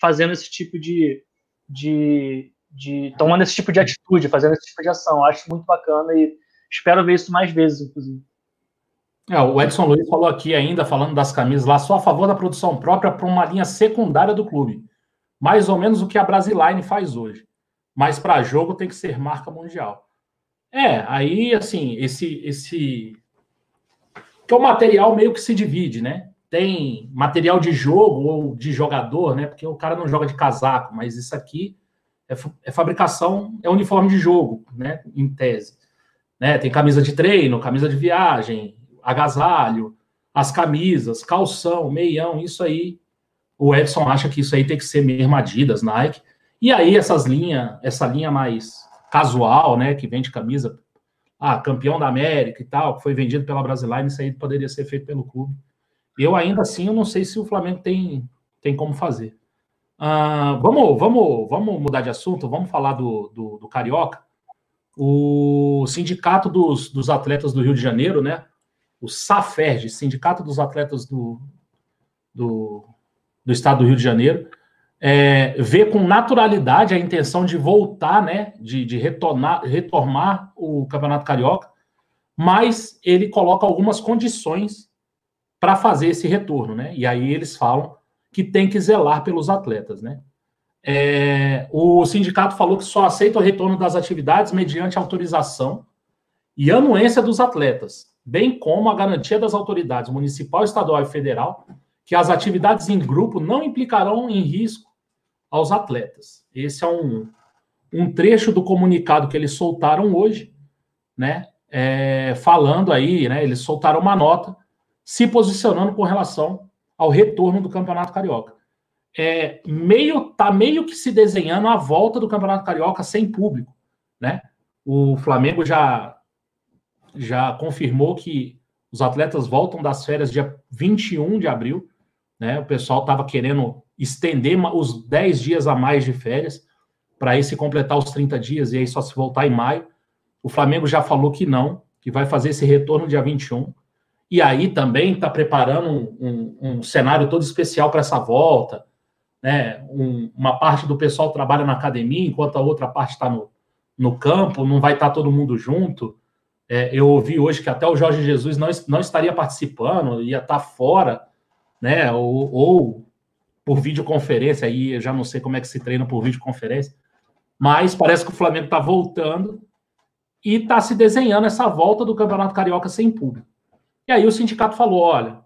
fazendo esse tipo de, de, de tomando esse tipo de atitude, fazendo esse tipo de ação. Acho muito bacana e espero ver isso mais vezes, inclusive. É, o Edson Luiz falou aqui ainda, falando das camisas lá, só a favor da produção própria para uma linha secundária do clube. Mais ou menos o que a Brasiline faz hoje. Mas para jogo tem que ser marca mundial. É, aí, assim, esse. esse que é o material meio que se divide, né? Tem material de jogo ou de jogador, né? Porque o cara não joga de casaco, mas isso aqui é, é fabricação, é uniforme de jogo, né? Em tese. Né? Tem camisa de treino, camisa de viagem, agasalho, as camisas, calção, meião, isso aí. O Edson acha que isso aí tem que ser mesmo Adidas, Nike. E aí essas linhas, essa linha mais casual, né, que vende camisa, ah, campeão da América e tal, que foi vendido pela Brasiline, isso aí poderia ser feito pelo clube. Eu ainda assim, eu não sei se o Flamengo tem, tem como fazer. Uh, vamos, vamos, vamos mudar de assunto, vamos falar do, do, do Carioca. O Sindicato dos, dos Atletas do Rio de Janeiro, né? O SAFERJ, Sindicato dos Atletas do, do, do Estado do Rio de Janeiro, é, vê com naturalidade a intenção de voltar, né? De, de retornar, retomar o Campeonato Carioca, mas ele coloca algumas condições para fazer esse retorno, né? E aí eles falam que tem que zelar pelos atletas, né? É, o sindicato falou que só aceita o retorno das atividades mediante autorização e anuência dos atletas, bem como a garantia das autoridades municipal, estadual e federal que as atividades em grupo não implicarão em risco aos atletas. Esse é um, um trecho do comunicado que eles soltaram hoje, né? É, falando aí, né? Eles soltaram uma nota se posicionando com relação ao retorno do Campeonato Carioca. É, meio tá meio que se desenhando a volta do Campeonato Carioca sem público, né? O Flamengo já já confirmou que os atletas voltam das férias dia 21 de abril, né? O pessoal estava querendo estender os 10 dias a mais de férias para aí se completar os 30 dias e aí só se voltar em maio. O Flamengo já falou que não, que vai fazer esse retorno dia 21 e aí também está preparando um, um, um, cenário todo especial para essa volta. Né? Um, uma parte do pessoal trabalha na academia, enquanto a outra parte está no, no campo, não vai estar tá todo mundo junto. É, eu ouvi hoje que até o Jorge Jesus não, não estaria participando, ia estar fora, né? Ou, ou por videoconferência, aí eu já não sei como é que se treina por videoconferência, mas parece que o Flamengo está voltando e está se desenhando essa volta do Campeonato Carioca sem público. E aí o sindicato falou: olha,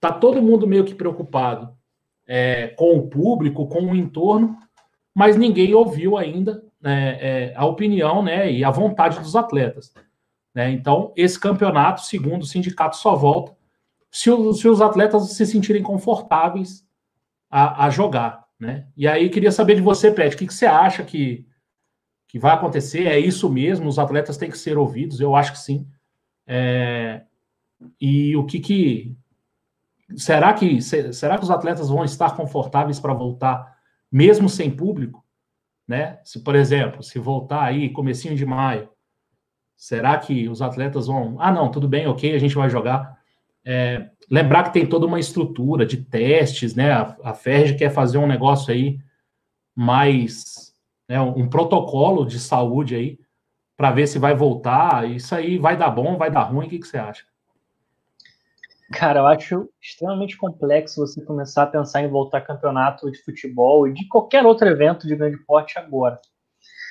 tá todo mundo meio que preocupado é, com o público, com o entorno, mas ninguém ouviu ainda é, é, a opinião né, e a vontade dos atletas. Né? Então, esse campeonato, segundo o sindicato, só volta se, se os atletas se sentirem confortáveis a, a, jogar. Né? E aí, queria saber de você, Pet, o que, que você acha que, que vai acontecer? É isso mesmo? Os atletas têm que ser ouvidos? Eu acho que sim. É, e o que que. Será que, será que os atletas vão estar confortáveis para voltar, mesmo sem público? Né? Se, por exemplo, se voltar aí, comecinho de maio, Será que os atletas vão. Ah, não, tudo bem, ok, a gente vai jogar. É, lembrar que tem toda uma estrutura de testes, né? A, a quer fazer um negócio aí mais. Né, um protocolo de saúde aí, para ver se vai voltar. Isso aí vai dar bom, vai dar ruim, o que, que você acha? Cara, eu acho extremamente complexo você começar a pensar em voltar campeonato de futebol e de qualquer outro evento de grande porte agora.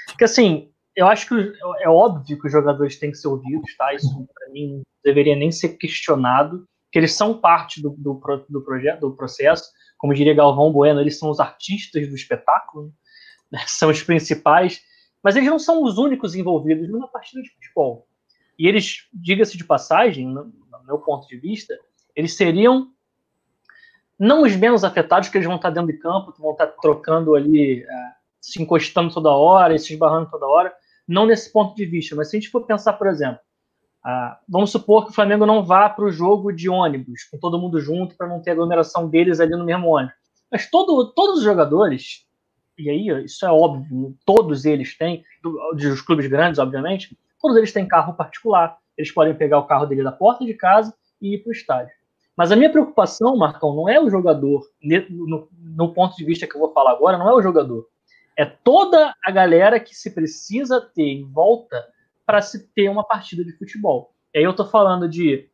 Porque assim, eu acho que é óbvio que os jogadores têm que ser ouvidos, tá? Isso para mim deveria nem ser questionado, que eles são parte do, do, do, projeto, do processo. Como diria Galvão Bueno, eles são os artistas do espetáculo, né? são os principais, mas eles não são os únicos envolvidos numa partida de futebol. E eles, diga-se de passagem, no, no meu ponto de vista, eles seriam não os menos afetados, que eles vão estar dentro de campo, vão estar trocando ali, é, se encostando toda hora, se esbarrando toda hora, não nesse ponto de vista, mas se a gente for pensar, por exemplo, vamos supor que o Flamengo não vá para o jogo de ônibus, com todo mundo junto, para não ter aglomeração deles ali no mesmo ônibus. Mas todo, todos os jogadores, e aí isso é óbvio, todos eles têm, dos clubes grandes, obviamente, todos eles têm carro particular. Eles podem pegar o carro dele da porta de casa e ir para o estádio. Mas a minha preocupação, Marcão, não é o jogador, no, no ponto de vista que eu vou falar agora, não é o jogador é toda a galera que se precisa ter em volta para se ter uma partida de futebol. E aí eu estou falando de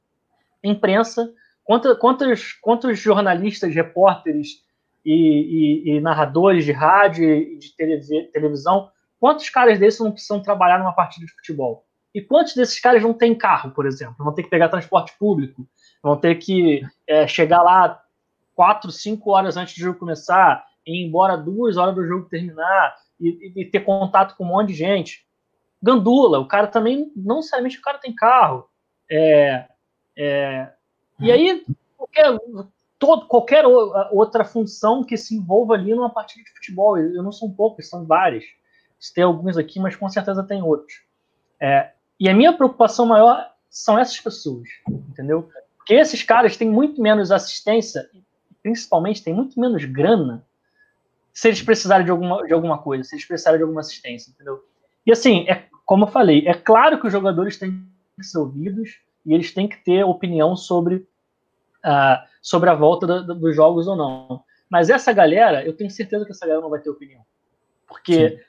imprensa, quantos, quantos, jornalistas, repórteres e, e, e, narradores de rádio e de televisão, quantos caras desses não precisam trabalhar numa partida de futebol? E quantos desses caras não têm carro, por exemplo? Vão ter que pegar transporte público, vão ter que é, chegar lá quatro, cinco horas antes do jogo começar, ir embora duas horas do jogo terminar e, e, ter contato com um monte de gente. Gandula, o cara também, não necessariamente o cara tem carro. É, é, e aí, qualquer, todo, qualquer outra função que se envolva ali numa partida de futebol. Eu não sou um pouco, são várias. Tem alguns aqui, mas com certeza tem outros. É, e a minha preocupação maior são essas pessoas, entendeu? Porque esses caras têm muito menos assistência, principalmente têm muito menos grana se eles precisarem de alguma, de alguma coisa, se eles precisarem de alguma assistência, entendeu? E assim, é, como eu falei, é claro que os jogadores têm que ser ouvidos e eles têm que ter opinião sobre, uh, sobre a volta do, do, dos jogos ou não. Mas essa galera, eu tenho certeza que essa galera não vai ter opinião. Porque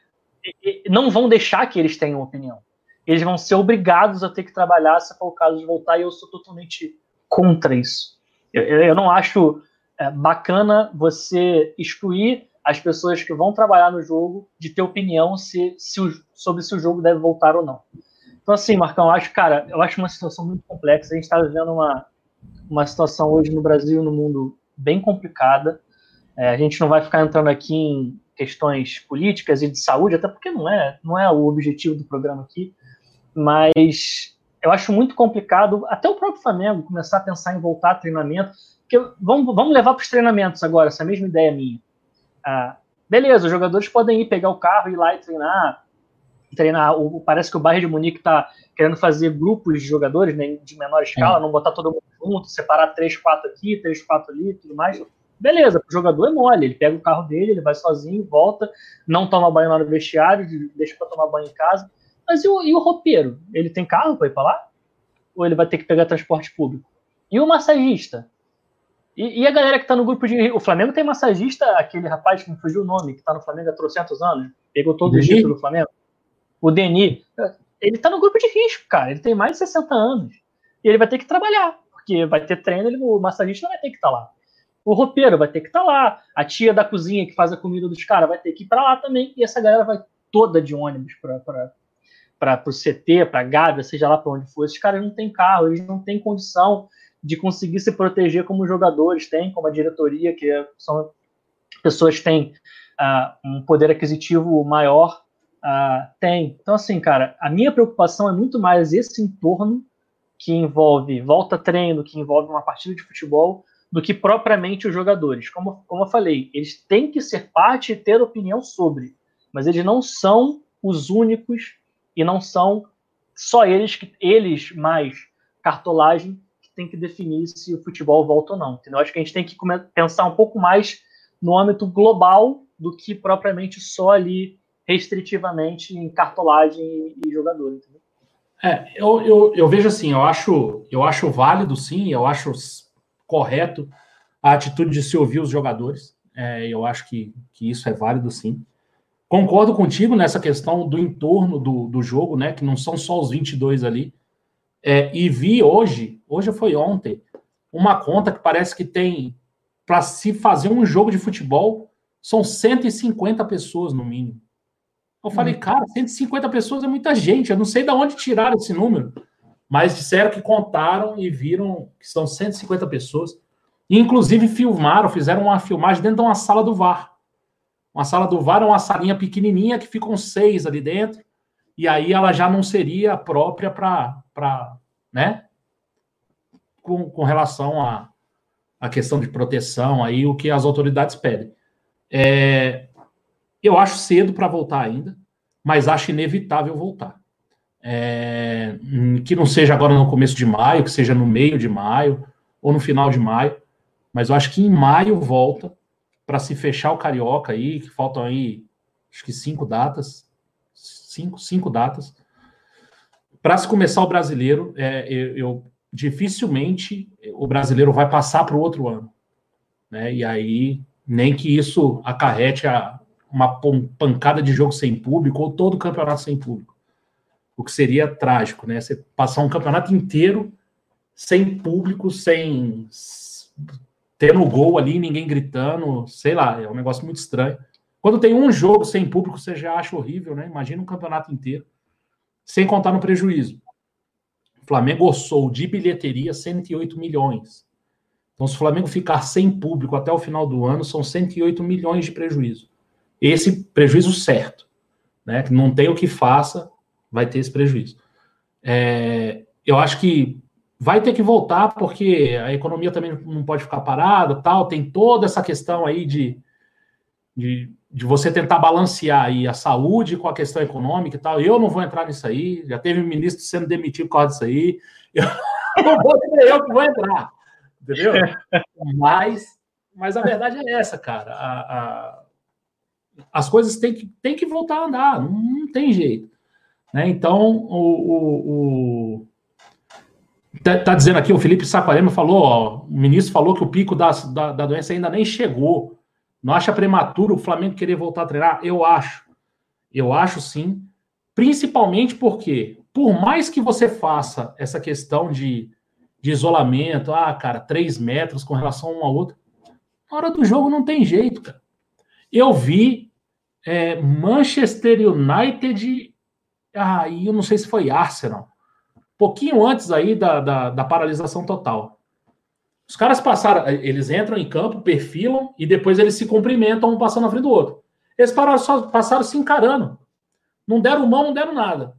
não vão deixar que eles tenham opinião. Eles vão ser obrigados a ter que trabalhar se for o caso de voltar, e eu sou totalmente contra isso. Eu, eu não acho é, bacana você excluir as pessoas que vão trabalhar no jogo de ter opinião se, se o, sobre se o jogo deve voltar ou não. Então, assim, Marcão, eu acho, cara, eu acho uma situação muito complexa. A gente está vivendo uma, uma situação hoje no Brasil e no mundo bem complicada. É, a gente não vai ficar entrando aqui em questões políticas e de saúde, até porque não é, não é o objetivo do programa aqui. Mas eu acho muito complicado, até o próprio Flamengo começar a pensar em voltar a treinamento. Porque vamos, vamos levar para os treinamentos agora, essa mesma ideia minha. Ah, beleza, os jogadores podem ir pegar o carro e ir lá e treinar. treinar o, parece que o Bayern de Munique está querendo fazer grupos de jogadores né, de menor escala, é. não botar todo mundo junto, separar três, quatro aqui, três, quatro ali tudo mais. Beleza, o jogador é mole, ele pega o carro dele, ele vai sozinho, volta, não toma banho lá no vestiário, deixa para tomar banho em casa. Mas e o, e o roupeiro? Ele tem carro para ir para lá? Ou ele vai ter que pegar transporte público? E o massagista? E, e, a galera que tá no grupo de. O Flamengo tem massagista, aquele rapaz que me fugiu o nome, que tá no Flamengo há trocentos anos, pegou todos os títulos do Flamengo. O Denis. ele tá no grupo de risco, cara. Ele tem mais de 60 anos. E ele vai ter que trabalhar, porque vai ter treino, ele, o massagista vai ter que estar tá lá. O roupeiro vai ter que estar tá lá. A tia da cozinha que faz a comida dos caras vai ter que ir para lá também. E essa galera vai toda de ônibus para o CT, para a Gávea, seja lá para onde for. Esses caras não têm carro, eles não têm condição de conseguir se proteger como os jogadores têm, como a diretoria, que são pessoas que têm uh, um poder aquisitivo maior, uh, tem. Então, assim, cara, a minha preocupação é muito mais esse entorno que envolve volta treino, que envolve uma partida de futebol, do que propriamente os jogadores. Como, como eu falei, eles têm que ser parte e ter opinião sobre, mas eles não são os únicos e não são só eles que eles mais cartolagem tem que definir se o futebol volta ou não. Entendeu? Acho que a gente tem que pensar um pouco mais no âmbito global do que propriamente só ali restritivamente em cartolagem e, jogador. Entendeu? É, eu, eu, eu, vejo assim, eu acho, eu acho válido sim, eu acho correto a atitude de se ouvir os jogadores. É, eu acho que, que isso é válido sim. Concordo contigo nessa questão do entorno do, do jogo, né? Que não são só os 22 ali. É, e vi hoje, hoje foi ontem, uma conta que parece que tem para se fazer um jogo de futebol são 150 pessoas no mínimo. Eu falei, hum. cara, 150 pessoas é muita gente. Eu não sei de onde tiraram esse número, mas disseram que contaram e viram que são 150 pessoas. E, inclusive, filmaram, fizeram uma filmagem dentro de uma sala do VAR. Uma sala do VAR é uma salinha pequenininha que ficam seis ali dentro, e aí ela já não seria própria para, né? Com, com relação à a, a questão de proteção, aí o que as autoridades pedem. É, eu acho cedo para voltar ainda, mas acho inevitável voltar. É, que não seja agora no começo de maio, que seja no meio de maio ou no final de maio, mas eu acho que em maio volta para se fechar o Carioca aí, que faltam aí, acho que cinco datas, cinco, cinco datas. Para se começar o brasileiro, é, eu, eu, dificilmente o brasileiro vai passar para o outro ano. Né? E aí, nem que isso acarrete a, uma pancada de jogo sem público ou todo o campeonato sem público. O que seria trágico, né? Você passar um campeonato inteiro sem público, sem tendo gol ali, ninguém gritando, sei lá, é um negócio muito estranho. Quando tem um jogo sem público, você já acha horrível, né? Imagina um campeonato inteiro, sem contar no prejuízo. O Flamengo orçou de bilheteria 108 milhões. Então, se o Flamengo ficar sem público até o final do ano, são 108 milhões de prejuízo. Esse prejuízo certo, né? Não tem o que faça, vai ter esse prejuízo. É, eu acho que vai ter que voltar, porque a economia também não pode ficar parada, tal, tem toda essa questão aí de, de, de, você tentar balancear aí a saúde com a questão econômica e tal. Eu não vou entrar nisso aí, já teve ministro sendo demitido por causa disso aí. Eu não vou ser eu que vou entrar, entendeu? Mas, mas a verdade é essa, cara. A, a, as coisas têm que, têm que voltar a andar, não, não tem jeito. Né? Então, o, o, o Tá, tá, dizendo aqui, o Felipe Saquarema falou, ó, o ministro falou que o pico da, da, da, doença ainda nem chegou. Não acha prematuro o Flamengo querer voltar a treinar? Eu acho. Eu acho sim. Principalmente porque, por mais que você faça essa questão de, de isolamento, ah, cara, três metros com relação a um ao outro, na hora do jogo não tem jeito, cara. Eu vi é, Manchester United, ah, eu não sei se foi Arsenal pouquinho antes aí da, da, da, paralisação total. Os caras passaram, eles entram em campo, perfilam e depois eles se cumprimentam um passando na frente do outro. Eles pararam, só passaram se encarando. Não deram mão, não deram nada.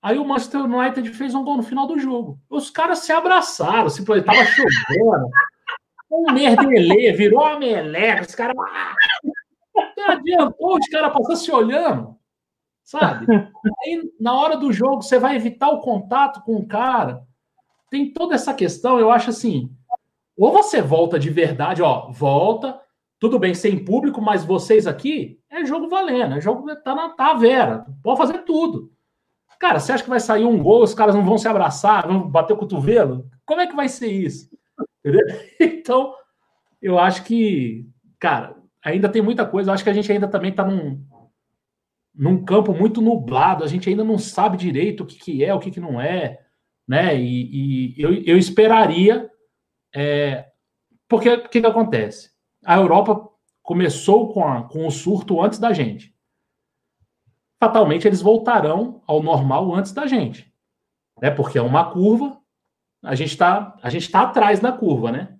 Aí o Manchester United fez um gol no final do jogo. Os caras se abraçaram, se tava chovendo. Um merdelê, virou uma meleca, os caras. Ah, não adiantou os caras passar se olhando sabe? Aí, na hora do jogo, você vai evitar o contato com o cara. Tem toda essa questão, eu acho assim. Ou você volta de verdade, ó, volta, tudo bem, sem público, mas vocês aqui é jogo valendo, é jogo tá na tá vera, pode fazer tudo. Cara, você acha que vai sair um gol, os caras não vão se abraçar, vão bater o cotovelo? Como é que vai ser isso? Entendeu? Então, eu acho que, cara, ainda tem muita coisa. Eu acho que a gente ainda também tá num, num campo muito nublado, a gente ainda não sabe direito o que, que é, o que, que não é, né? E, e eu, eu esperaria. É, porque o que, que acontece? A Europa começou com, a, com o surto antes da gente. Fatalmente eles voltarão ao normal antes da gente, né? Porque é uma curva, a gente está tá atrás da curva, né?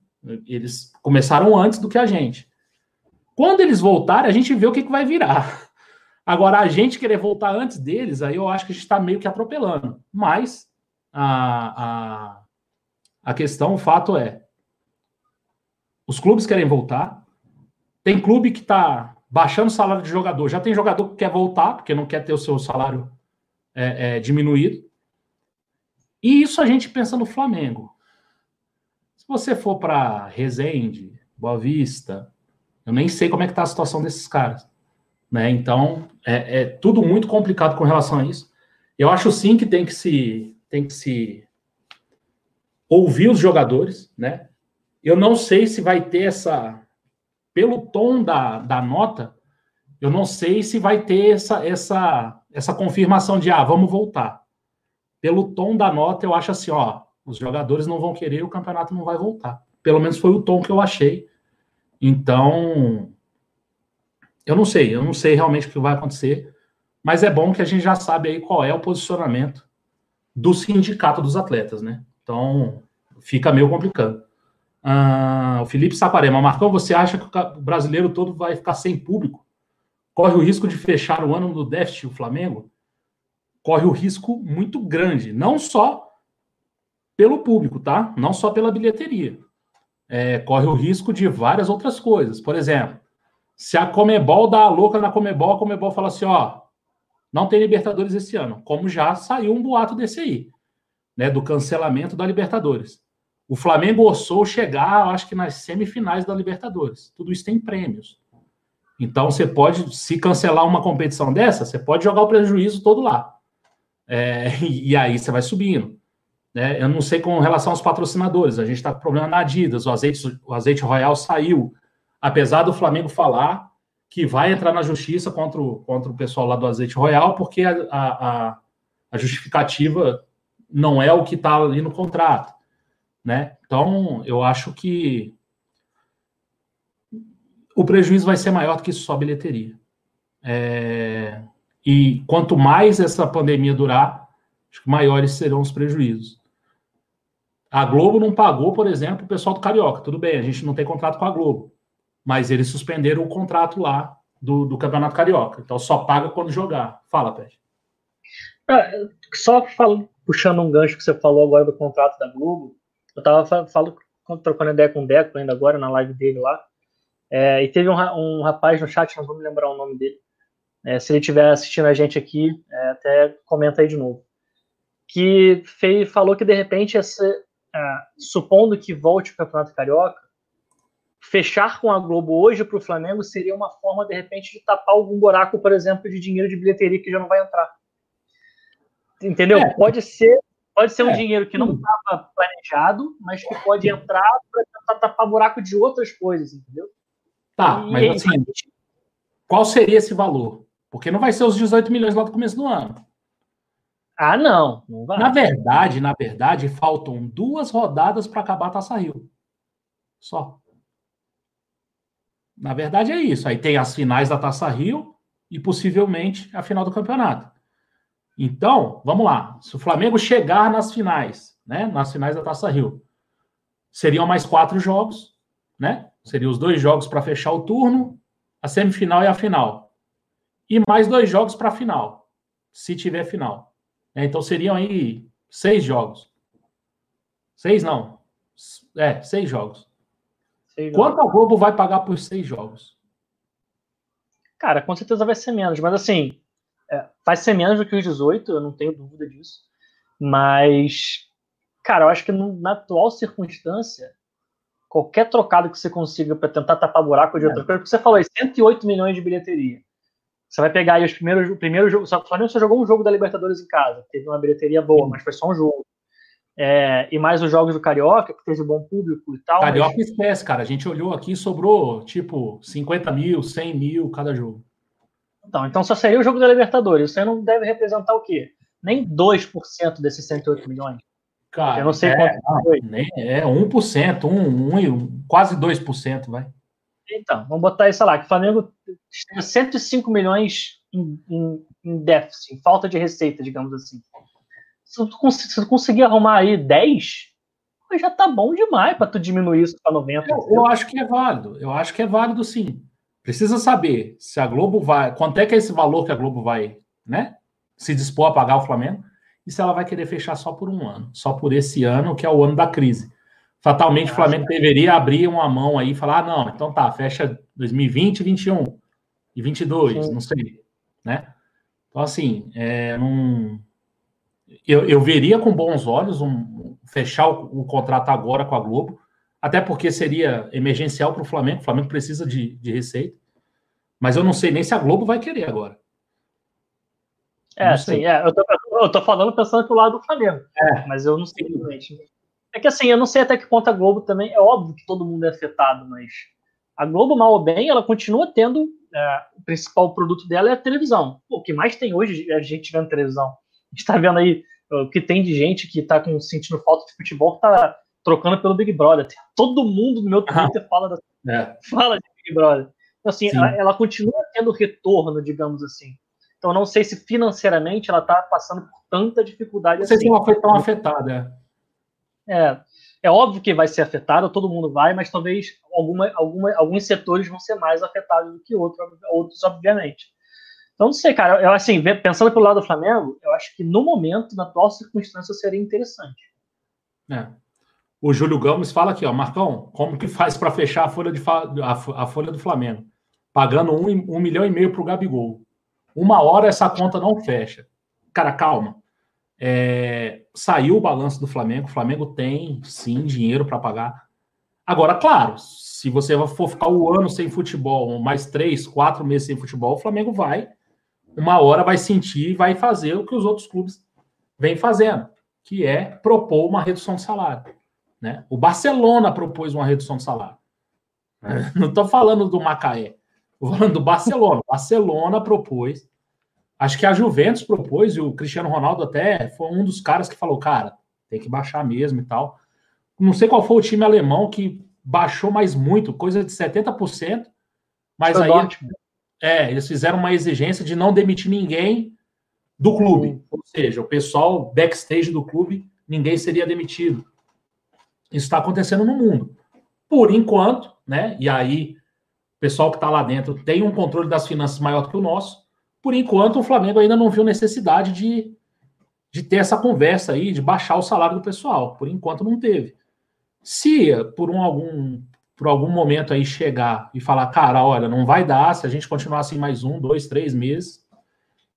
Eles começaram antes do que a gente. Quando eles voltarem, a gente vê o que, que vai virar. Agora, a gente querer voltar antes deles, aí eu acho que a gente está meio que atropelando. Mas a, a, a questão, o fato é: os clubes querem voltar. Tem clube que está baixando o salário de jogador. Já tem jogador que quer voltar, porque não quer ter o seu salário é, é, diminuído. E isso a gente pensa no Flamengo. Se você for para Resende, Boa Vista, eu nem sei como é que está a situação desses caras. Né? Então, é, é, tudo muito complicado com relação a isso. Eu acho sim que tem que se, tem que se ouvir os jogadores, né? Eu não sei se vai ter essa. Pelo tom da, da nota, eu não sei se vai ter essa, essa, essa confirmação de ah, vamos voltar. Pelo tom da nota, eu acho assim, ó, os jogadores não vão querer, o campeonato não vai voltar. Pelo menos foi o tom que eu achei. Então, eu não sei, eu não sei realmente o que vai acontecer, mas é bom que a gente já sabe aí qual é o posicionamento do sindicato dos atletas, né? Então, fica meio complicado. Ah, o Felipe Saquarema, Marcão, você acha que o brasileiro todo vai ficar sem público? Corre o risco de fechar o ano do déficit o Flamengo? Corre o risco muito grande, não só pelo público, tá? Não só pela bilheteria. É, corre o risco de várias outras coisas. Por exemplo, se a Comebol dá a louca na Comebol, a Comebol fala assim, ó, não tem Libertadores esse ano, como já saiu um boato desse aí, né, do cancelamento da Libertadores. O Flamengo ossou chegar, acho que nas semifinais da Libertadores. Tudo isso tem prêmios. Então você pode, se cancelar uma competição dessa, você pode jogar o prejuízo todo lá. É, e, e, aí você vai subindo. Né? Eu não sei com relação aos patrocinadores. A gente está com problema na Adidas. O azeite, o azeite Royal saiu apesar do Flamengo falar que vai entrar na justiça contra o, contra o pessoal lá do Azeite Royal, porque a, a, a justificativa não é o que está ali no contrato. Né? Então, eu acho que o prejuízo vai ser maior do que só bilheteria. É, e quanto mais essa pandemia durar, acho que maiores serão os prejuízos. A Globo não pagou, por exemplo, o pessoal do Carioca. Tudo bem, a gente não tem contrato com a Globo mas eles suspenderam o contrato lá do, do Campeonato Carioca. Então só paga quando jogar. Fala, Pet. Ah, só falo, puxando um gancho que você falou agora do contrato da Globo, eu tava falando, trocando ideia com o Deco ainda agora na live dele lá, é, e teve um, um, rapaz no chat, não vou me lembrar o nome dele, é, se ele estiver assistindo a gente aqui, é, até comenta aí de novo, que fez, falou que de repente, essa, é, supondo que volte o Campeonato Carioca, fechar com a Globo hoje para o Flamengo seria uma forma, de repente, de tapar algum buraco, por exemplo, de dinheiro de bilheteria que já não vai entrar. Entendeu? É. Pode ser pode ser um é. dinheiro que não estava planejado, mas que pode entrar para tentar tapar buraco de outras coisas, entendeu? Tá, e, mas assim, gente... qual seria esse valor? Porque não vai ser os 18 milhões lá do começo do ano. Ah, não, não. Na verdade, na verdade, faltam duas rodadas para acabar a Taça Rio. Só. Na verdade é isso. Aí tem as finais da Taça Rio e possivelmente a final do campeonato. Então, vamos lá. Se o Flamengo chegar nas finais, né? Nas finais da Taça Rio, seriam mais quatro jogos, né? Seriam os dois jogos para fechar o turno, a semifinal e a final. E mais dois jogos para a final, se tiver final. Então seriam aí seis jogos. Seis não. É, seis jogos. Quanto a Globo vai pagar por seis jogos? Cara, com certeza vai ser menos, mas assim, é, vai ser menos do que os 18, eu não tenho dúvida disso. Mas, cara, eu acho que no, na atual circunstância, qualquer trocado que você consiga para tentar tapar buraco de outra é. coisa, porque você falou aí, 108 milhões de bilheteria. Você vai pegar aí os primeiros, o primeiro jogo, só Flamengo só jogou um jogo da Libertadores em casa, teve uma bilheteria boa, mas foi só um jogo. É, e mais os jogos do Carioca, que teve bom público e tal. Carioca mas... esquece, cara. A gente olhou aqui sobrou tipo 50 mil, 100 mil cada jogo. Então, então só seria o jogo da Libertadores. Isso aí não deve representar o quê? Nem 2% desses 108 milhões. Cara, eu não sei é, quanto foi. Nem, é 1%, 1, 1, quase 2%, vai. Então, vamos botar isso lá, que o Flamengo tem 105 milhões em, em, em, déficit, em falta de receita, digamos assim. Se tu, se tu conseguir arrumar aí 10, já tá bom demais para tu diminuir isso para 90. Eu, eu, acho que é válido, eu acho que é válido sim. Precisa saber se a Globo vai. Quanto é que é esse valor que a Globo vai, né? Se dispor a pagar o Flamengo e se ela vai querer fechar só por um ano, só por esse ano, que é o ano da crise. Fatalmente o Flamengo deveria abrir uma mão aí e falar: ah, não, então tá, fecha 2020, 21 e 22, Sim. não sei, né? Então, assim, é, não... eu, eu veria com bons olhos um, fechar o, o, contrato agora com a Globo, até porque seria emergencial para o Flamengo, o Flamengo precisa de, de receita, mas eu não sei nem se a Globo vai querer agora. É, sim, é. Eu tô, eu tô falando pensando pro lado do Flamengo. É. Mas eu não sei realmente. É que assim, eu não sei até que ponto a Globo também. É óbvio que todo mundo é afetado, mas a Globo, mal ou bem, ela continua tendo. É, o principal produto dela é a televisão. Pô, o que mais tem hoje é a gente vendo televisão. A gente tá vendo aí o que tem de gente que tá com, sentindo falta de futebol que tá trocando pelo Big Brother. Todo mundo no meu Twitter ah, fala, da, é. fala de Big Brother. Então, assim, ela, ela, continua tendo retorno, digamos assim. Então, não sei se financeiramente ela está passando por tanta dificuldade não assim. Não sei se ela foi tão afetada. É, é óbvio que vai ser afetada, todo mundo vai, mas talvez alguma, alguma, alguns setores vão ser mais afetados do que outros, outros, obviamente. Então, não sei, cara. Eu, assim, pensando pelo lado do Flamengo, eu acho que no momento, na atual circunstância, seria interessante. É. O Júlio Gomes fala aqui, ó, Marcão, como que faz para fechar a folha, de, a, a, folha do Flamengo? Pagando um, um milhão e meio para o Gabigol. Uma hora essa conta não fecha. Cara, calma. É, saiu o balanço do Flamengo. O Flamengo tem, sim, dinheiro para pagar. Agora, claro, se você for ficar um ano sem futebol, mais três, quatro meses sem futebol, o Flamengo vai, uma hora vai sentir e vai fazer o que os outros clubes vêm fazendo, que é propor uma redução de salário. Né? O Barcelona propôs uma redução de salário. Não estou falando do Macaé. Estou falando do Barcelona. Barcelona propôs. Acho que a Juventus propôs, e o Cristiano Ronaldo até foi um dos caras que falou, cara, tem que baixar mesmo e tal. Não sei qual foi o time alemão que baixou mais muito, coisa de 70%, mas foi aí ótimo. é, eles fizeram uma exigência de não demitir ninguém do clube. Sim. Ou seja, o pessoal backstage do clube, ninguém seria demitido. Isso está acontecendo no mundo. Por enquanto, né? E aí pessoal que está lá dentro tem um controle das finanças maior do que o nosso. Por enquanto, o Flamengo ainda não viu necessidade de, de ter essa conversa aí, de baixar o salário do pessoal. Por enquanto, não teve. Se por um algum por algum momento aí chegar e falar, cara, olha, não vai dar, se a gente continuar assim mais um, dois, três meses,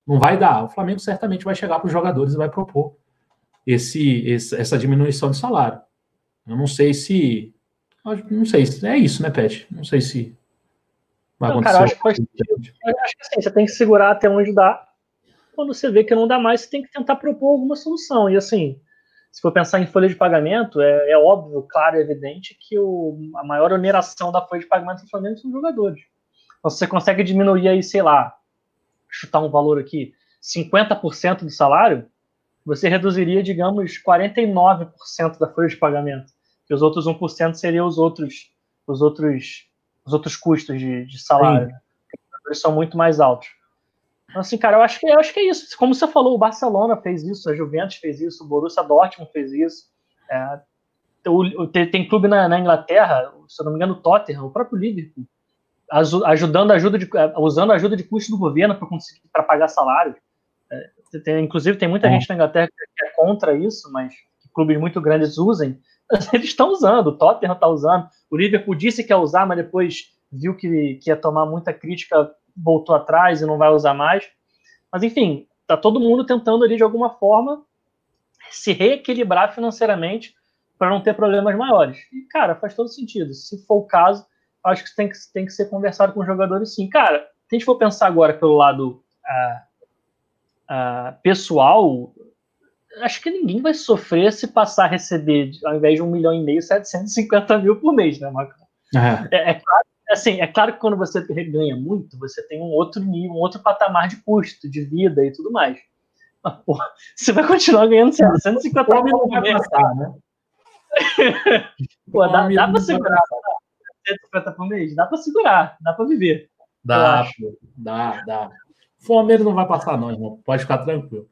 não vai dar. O Flamengo certamente vai chegar para os jogadores e vai propor esse, esse, essa diminuição de salário. Eu não sei se. Não sei se é isso, né, Pet? Não sei se Vai não, cara, eu acho que faz acho que assim, você tem que segurar até onde dá. Quando você vê que não dá mais, você tem que tentar propor alguma solução. E assim, se for pensar em folha de pagamento, é, é óbvio, claro e evidente que o, a maior oneração da folha de pagamento do Flamengo são os jogadores. Então, você consegue diminuir aí, sei lá, chutar um valor aqui, 50% do salário, você reduziria, digamos, 49% da folha de pagamento. E os outros 1% seriam os outros, os outros os outros custos de, de salário. Eles são muito mais altos. Então, assim, cara, eu acho, que, eu acho que é isso. Como você falou, o Barcelona fez isso, a Juventus fez isso, o Borussia Dortmund fez isso. É, o, tem, tem, clube na, na, Inglaterra, se eu não me engano, o Tottenham, o próprio Liverpool, ajudando ajuda de, é, usando a ajuda de custo do governo para conseguir para pagar salário. É, tem, inclusive, tem muita é. gente na Inglaterra que é contra isso, mas que clubes muito grandes usem. eles estão usando, o Tottenham está usando, o Liverpool disse que ia usar, mas depois viu que, que ia tomar muita crítica, voltou atrás e não vai usar mais. Mas enfim, tá todo mundo tentando ali de alguma forma se reequilibrar financeiramente para não ter problemas maiores. E, cara, faz todo sentido. Se for o caso, acho que tem que, tem que ser conversado com os jogadores sim. Cara, se a gente for pensar agora pelo lado uh, uh, pessoal, acho que ninguém vai sofrer se passar a receber, ao invés de um milhão e meio, 750 mil por mês, né, Marco? É. É, é claro assim, é claro que quando você ganha muito, você tem um outro nível, um outro patamar de custo, de vida e tudo mais. Mas, porra, você vai continuar ganhando 150 mil não vai passar, né? Pô, dá, dá pra segurar. 150 por mês? Dá pra segurar, dá pra viver. Dá, dá, dá. Fome não vai passar, não, irmão. Pode ficar tranquilo.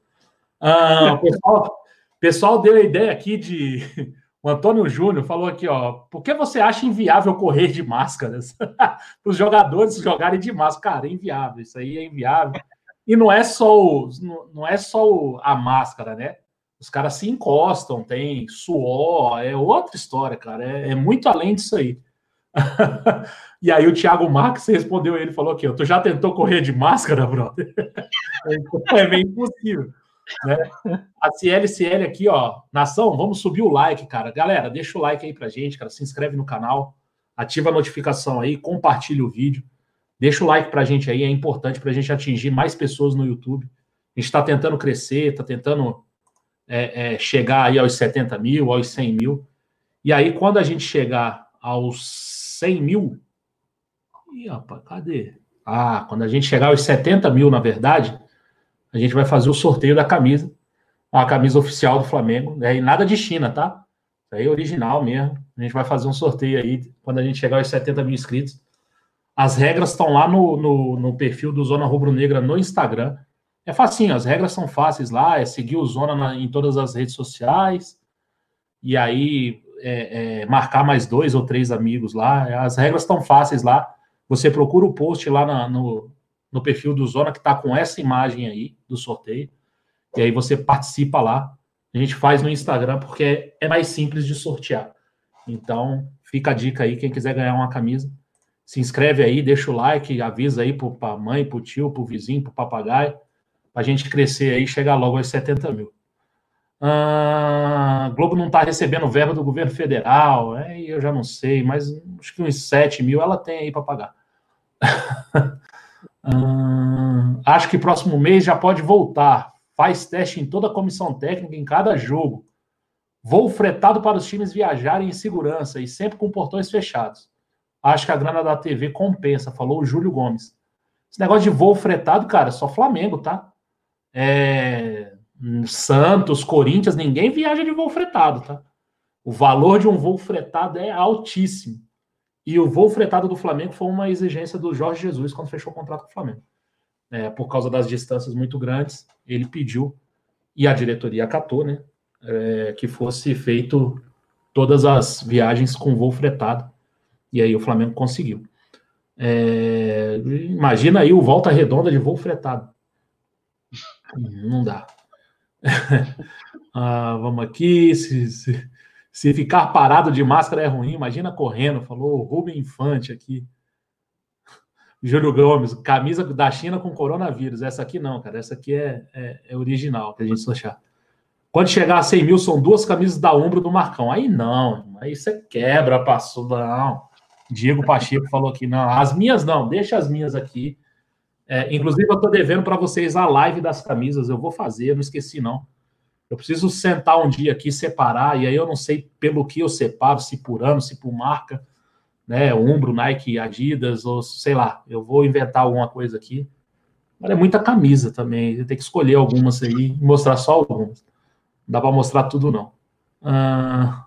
Ah, o pessoal, pessoal deu a ideia aqui de. O Antônio Júnior falou aqui, ó. Por que você acha inviável correr de máscaras? Para os jogadores jogarem de máscara. Cara, é inviável. Isso aí é inviável. E não é só, o, não é só a máscara, né? Os caras se encostam, tem suor, é outra história, cara. É, é muito além disso aí. e aí o Thiago Marques respondeu ele, falou aqui, tu já tentou correr de máscara, brother? é meio impossível. Né? A CLCL aqui, ó, nação, vamos subir o like, cara. Galera, deixa o like aí pra gente, cara. Se inscreve no canal, ativa a notificação aí, compartilha o vídeo. Deixa o like pra gente aí, é importante pra gente atingir mais pessoas no YouTube. A gente tá tentando crescer, tá tentando é, é, chegar aí aos 70 mil, aos 100 mil. E aí, quando a gente chegar aos 100 mil. Ih, rapaz, cadê? Ah, quando a gente chegar aos 70 mil, na verdade, a gente vai fazer o sorteio da camisa. A camisa oficial do Flamengo. Né? E nada de China, tá? Isso aí é original mesmo. A gente vai fazer um sorteio aí quando a gente chegar aos 70 mil inscritos. As regras estão lá no, no, no perfil do Zona Rubro Negra no Instagram. É facinho, as regras são fáceis lá, é seguir o Zona na, em todas as redes sociais, e aí é, é, marcar mais dois ou três amigos lá. As regras estão fáceis lá. Você procura o post lá na, no, no perfil do Zona, que está com essa imagem aí do sorteio, e aí você participa lá. A gente faz no Instagram porque é mais simples de sortear. Então, fica a dica aí, quem quiser ganhar uma camisa, se inscreve aí, deixa o like, avisa aí para a mãe, para o tio, para o vizinho, para o papagaio para a gente crescer aí e chegar logo aos 70 mil. Ah, Globo não está recebendo verba do governo federal, é, eu já não sei, mas acho que uns 7 mil ela tem aí para pagar. ah, acho que próximo mês já pode voltar. Faz teste em toda a comissão técnica, em cada jogo. Voo fretado para os times viajarem em segurança e sempre com portões fechados. Acho que a grana da TV compensa, falou o Júlio Gomes. Esse negócio de voo fretado, cara, só Flamengo, tá? é, Santos, Corinthians, ninguém viaja de voo fretado, tá? O valor de um voo fretado é altíssimo. E o voo fretado do Flamengo foi uma exigência do Jorge Jesus quando fechou o contrato com o Flamengo. É, por causa das distâncias muito grandes, ele pediu, e a diretoria acatou, né? É, que fosse feito todas as viagens com voo fretado. E aí o Flamengo conseguiu. É, imagina aí o volta redonda de voo fretado. Não dá. ah, vamos aqui. Se, se, se, ficar parado de máscara é ruim, imagina correndo. Falou Rubem Infante aqui. Júlio Gomes, camisa da China com coronavírus. Essa aqui não, cara. Essa aqui é, é, é original, pra gente achar. Quando chegar a 100 mil, são duas camisas da ombro do Marcão. Aí não, aí você quebra, passou. Não. Diego Pacheco falou aqui, não. As minhas não, deixa as minhas aqui. É, inclusive, eu estou devendo para vocês a live das camisas. Eu vou fazer, não esqueci, não. Eu preciso sentar um dia aqui, separar, e aí eu não sei pelo que eu separo, se por ano, se por marca, né? Umbro, Nike, Adidas, ou sei lá, eu vou inventar alguma coisa aqui. Mas é muita camisa também. Tem que escolher algumas aí e mostrar só algumas. Não dá para mostrar tudo, não. Ah,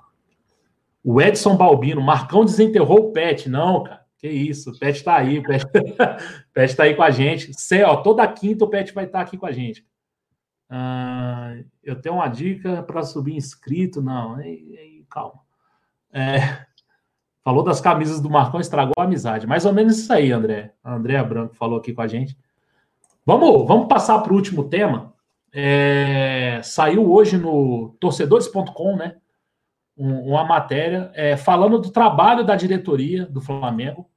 o Edson Balbino, Marcão desenterrou o pet. Não, cara. Que isso, o Pet tá aí, o Pet, Pet tá aí com a gente. Ó, toda quinta o Pet vai estar tá aqui com a gente. Ah, eu tenho uma dica para subir inscrito, não, calma. É, falou das camisas do Marcão, estragou a amizade. Mais ou menos isso aí, André. A Andréa Branco falou aqui com a gente. Vamos, vamos passar para o último tema. É, saiu hoje no torcedores.com, né? um, uma matéria é, falando do trabalho da diretoria do Flamengo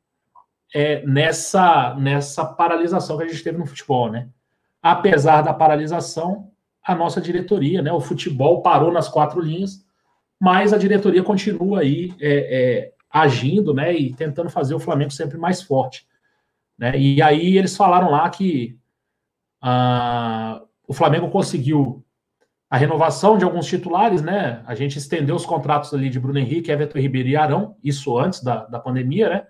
é, nessa, nessa paralisação que a gente teve no futebol, né? Apesar da paralisação, a nossa diretoria, né? O futebol parou nas quatro linhas, mas a diretoria continua aí é, é, agindo, né? E tentando fazer o Flamengo sempre mais forte, né? E aí eles falaram lá que ah, o Flamengo conseguiu a renovação de alguns titulares, né? A gente estendeu os contratos ali de Bruno Henrique, Everton Ribeiro e Arão, isso antes da, da pandemia, né?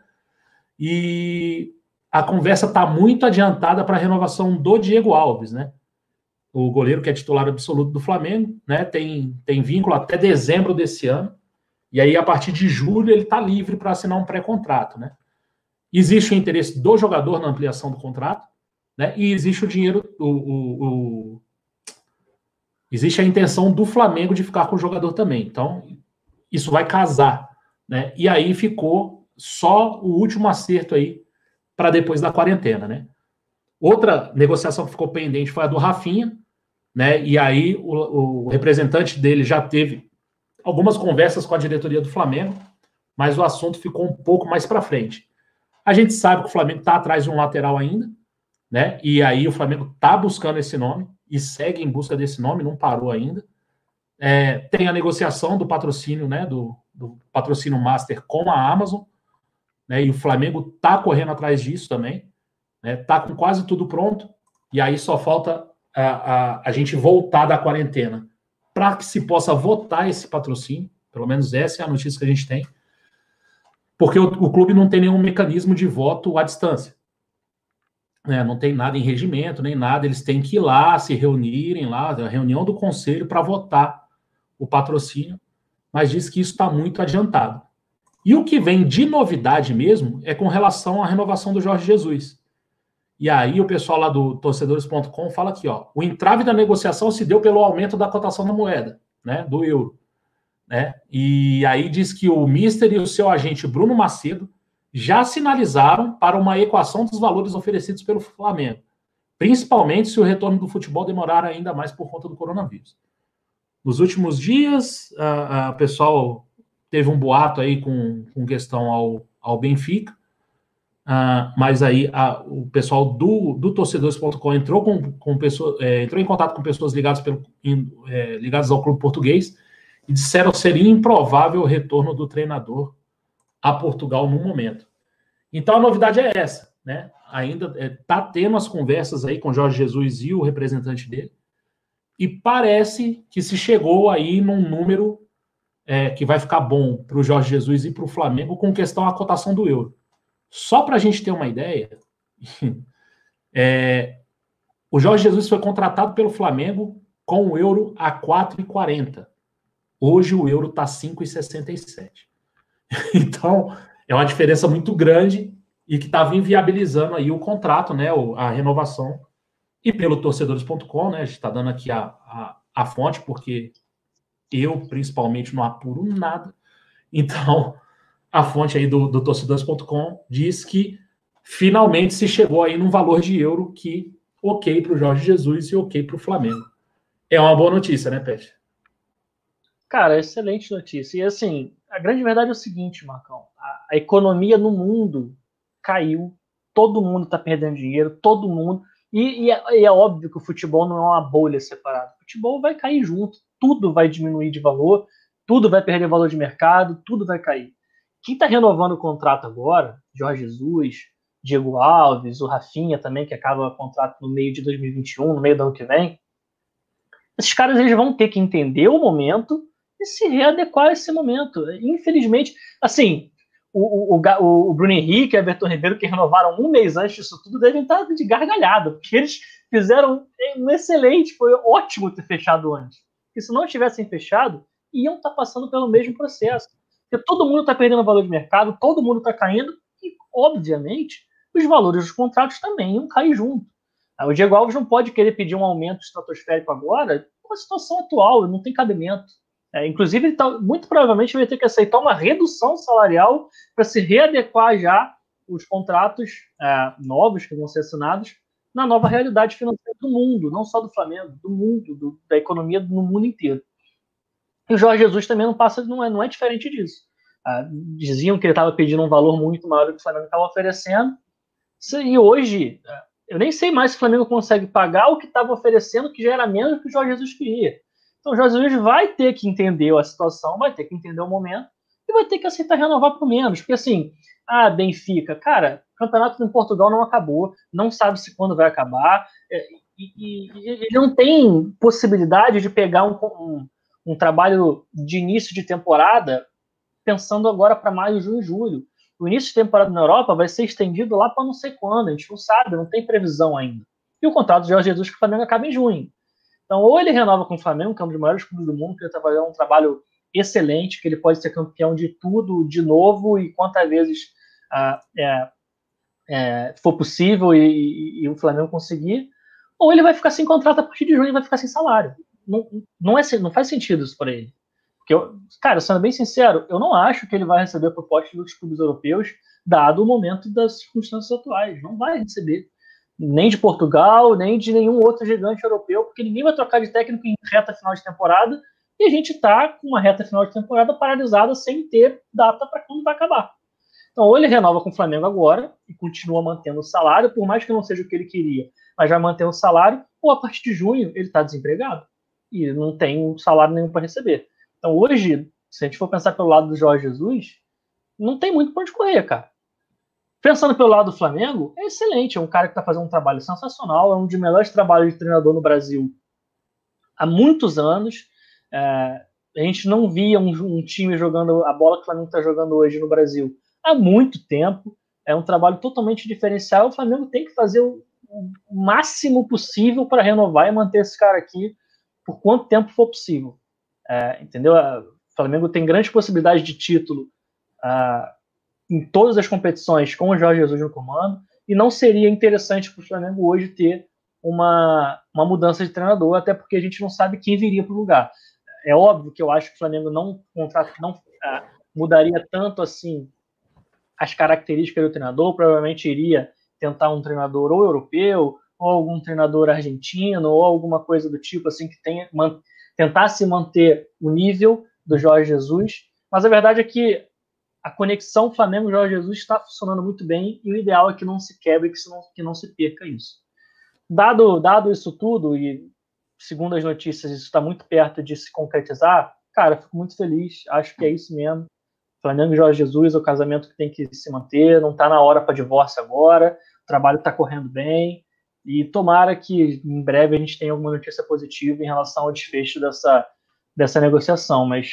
E a conversa está muito adiantada para a renovação do Diego Alves, né? O goleiro que é titular absoluto do Flamengo, né? Tem, tem vínculo até dezembro desse ano. E aí, a partir de julho, ele está livre para assinar um pré-contrato, né? Existe o interesse do jogador na ampliação do contrato, né? E existe o dinheiro, o, o, o, existe a intenção do Flamengo de ficar com o jogador também. Então, isso vai casar, né? E aí ficou só o último acerto aí para depois da quarentena, né? Outra negociação que ficou pendente foi a do Rafinha, né? E aí o, o representante dele já teve algumas conversas com a diretoria do Flamengo, mas o assunto ficou um pouco mais para frente. A gente sabe que o Flamengo está atrás de um lateral ainda, né? E aí o Flamengo está buscando esse nome e segue em busca desse nome, não parou ainda. É, tem a negociação do patrocínio, né? Do, do, patrocínio master com a Amazon, né? E o Flamengo está correndo atrás disso também, né? Tá com quase tudo pronto. E aí só falta a, a, a gente voltar da quarentena para que se possa votar esse patrocínio. Pelo menos essa é a notícia que a gente tem. Porque o, o clube não tem nenhum mecanismo de voto à distância. É, não tem nada em regimento, nem nada. Eles têm que ir lá, se reunirem lá, a reunião do conselho para votar o patrocínio. Mas diz que isso está muito adiantado. E o que vem de novidade mesmo é com relação à renovação do Jorge Jesus. E aí o pessoal lá do torcedores.com fala aqui, ó, o entrave da negociação se deu pelo aumento da cotação da moeda, né, do euro, né? E aí diz que o Mister e o seu agente Bruno Macedo já sinalizaram para uma equação dos valores oferecidos pelo Flamengo, principalmente se o retorno do futebol demorar ainda mais por conta do coronavírus. Nos últimos dias, o pessoal teve um boato aí com, com questão ao, ao Benfica, Uh, mas aí a, o pessoal do, do torcedores.com entrou com, com é, entrou em contato com pessoas ligadas, pelo, in, é, ligadas ao clube português e disseram que seria improvável o retorno do treinador a Portugal no momento. Então a novidade é essa, né? Ainda está é, tendo as conversas aí com Jorge Jesus e o representante dele, e parece que se chegou aí num número é, que vai ficar bom para o Jorge Jesus e para o Flamengo com questão à cotação do euro. Só para a gente ter uma ideia, é, o Jorge Jesus foi contratado pelo Flamengo com o euro a 4,40. Hoje o euro está 5,67. Então, é uma diferença muito grande e que estava inviabilizando aí o contrato, né, a renovação. E pelo torcedores.com, né, a gente está dando aqui a, a, a fonte, porque eu, principalmente, não apuro nada. Então, a fonte aí do, do torcedores.com diz que finalmente se chegou aí num valor de euro que ok para o Jorge Jesus e ok para o Flamengo. É uma boa notícia, né, Pet? Cara, excelente notícia. E assim, a grande verdade é o seguinte, Marcão: a, a economia no mundo caiu, todo mundo está perdendo dinheiro, todo mundo. E, e, é, e, é, óbvio que o futebol não é uma bolha separada. O futebol vai cair junto, tudo vai diminuir de valor, tudo vai perder valor de mercado, tudo vai cair. Quem está renovando o contrato agora, Jorge Jesus, Diego Alves, o Rafinha também, que acaba o contrato no meio de 2021, no meio do ano que vem, esses caras eles vão ter que entender o momento e se readequar a esse momento. Infelizmente, assim, o, o, o, o Bruno Henrique e o Everton Ribeiro, que renovaram um mês antes disso tudo, devem estar de gargalhada, porque eles fizeram um excelente, foi ótimo ter fechado antes. Porque se não tivessem fechado, iam estar passando pelo mesmo processo. Porque todo mundo está perdendo valor de mercado, todo mundo está caindo, e, obviamente, os valores dos contratos também iam cair junto. Ah, o Diego Alves não pode querer pedir um aumento estratosférico agora com a situação atual, não tem cabimento. É, inclusive, ele tá, muito provavelmente vai ter que aceitar uma redução salarial para se readequar já os contratos é, novos que vão ser assinados na nova realidade financeira do mundo, não só do Flamengo, do mundo, do, da economia no mundo inteiro. E o Jorge Jesus também não passa, não é, não é diferente disso. Ah, diziam que ele estava pedindo um valor muito maior do que o Flamengo estava oferecendo. E hoje, ah, eu nem sei mais se o Flamengo consegue pagar o que estava oferecendo, que já era menos do que o Jorge Jesus queria. Então o Jorge Jesus vai ter que entender a situação, vai ter que entender o momento e vai ter que aceitar renovar por menos. Porque assim, ah, Benfica, cara, campeonato em Portugal não acabou, não sabe se quando vai acabar, é, e, ele não tem possibilidade de pegar um, um um trabalho de início de temporada pensando agora para maio, junho julho. o início de temporada na Europa vai ser estendido lá para não sei quando, a gente não sabe, não tem previsão ainda. E o contrato do Jorge Jesus com o Flamengo acaba em junho. Então, ou ele renova com o Flamengo, que é um dos maiores clubes do mundo, que ele está fazendo um trabalho excelente, que ele pode ser campeão de tudo de novo e quantas vezes é, é, for possível e, e, e, o Flamengo conseguir, ou ele vai ficar sem contrato a partir de junho e vai ficar sem salário. Não, não, é, não faz sentido isso para ele. Porque, eu, cara, sendo bem sincero, eu não acho que ele vai receber propostas dos clubes europeus, dado o momento das circunstâncias atuais. Não vai receber. Nem de Portugal, nem de nenhum outro gigante europeu, porque ninguém vai trocar de técnico em reta final de temporada e a gente está com uma reta final de temporada paralisada sem ter data para quando vai acabar. Então, ou ele renova com o Flamengo agora e continua mantendo o salário, por mais que não seja o que ele queria, mas vai manter o salário, ou a partir de junho ele está desempregado e não tem salário nenhum para receber. Então, hoje, se a gente for pensar pelo lado do Jorge Jesus, não tem muito para onde correr, cara. Pensando pelo lado do Flamengo, é excelente. É um cara que está fazendo um trabalho sensacional, é um dos melhores trabalhos de treinador no Brasil há muitos anos. É, a gente não via um, um, time jogando a bola que o Flamengo está jogando hoje no Brasil há muito tempo. É um trabalho totalmente diferencial. O Flamengo tem que fazer o, o máximo possível para renovar e manter esse cara aqui por quanto tempo for possível. É, entendeu? O Flamengo tem grandes possibilidades de título uh, em todas as competições com o Jorge Jesus no comando e não seria interessante para o Flamengo hoje ter uma, uma mudança de treinador, até porque a gente não sabe quem viria para o lugar. É óbvio que eu acho que o Flamengo não contrato não uh, mudaria tanto assim as características do treinador, provavelmente iria tentar um treinador ou europeu, ou algum treinador argentino, ou alguma coisa do tipo assim que tenha man, tentasse manter o nível do Jorge Jesus. Mas a verdade é que a conexão Flamengo-Jorge Jesus está funcionando muito bem e o ideal é que não se quebre, que não, que não se perca isso. Dado, dado isso tudo, e segundo as notícias, isso está muito perto de se concretizar, cara, fico muito feliz, acho que é isso mesmo. Flamengo e Jorge Jesus é o casamento que tem que se manter, não está na hora para divórcio agora, o trabalho está correndo bem, e tomara que em breve a gente tenha alguma notícia positiva em relação ao desfecho dessa, dessa negociação, mas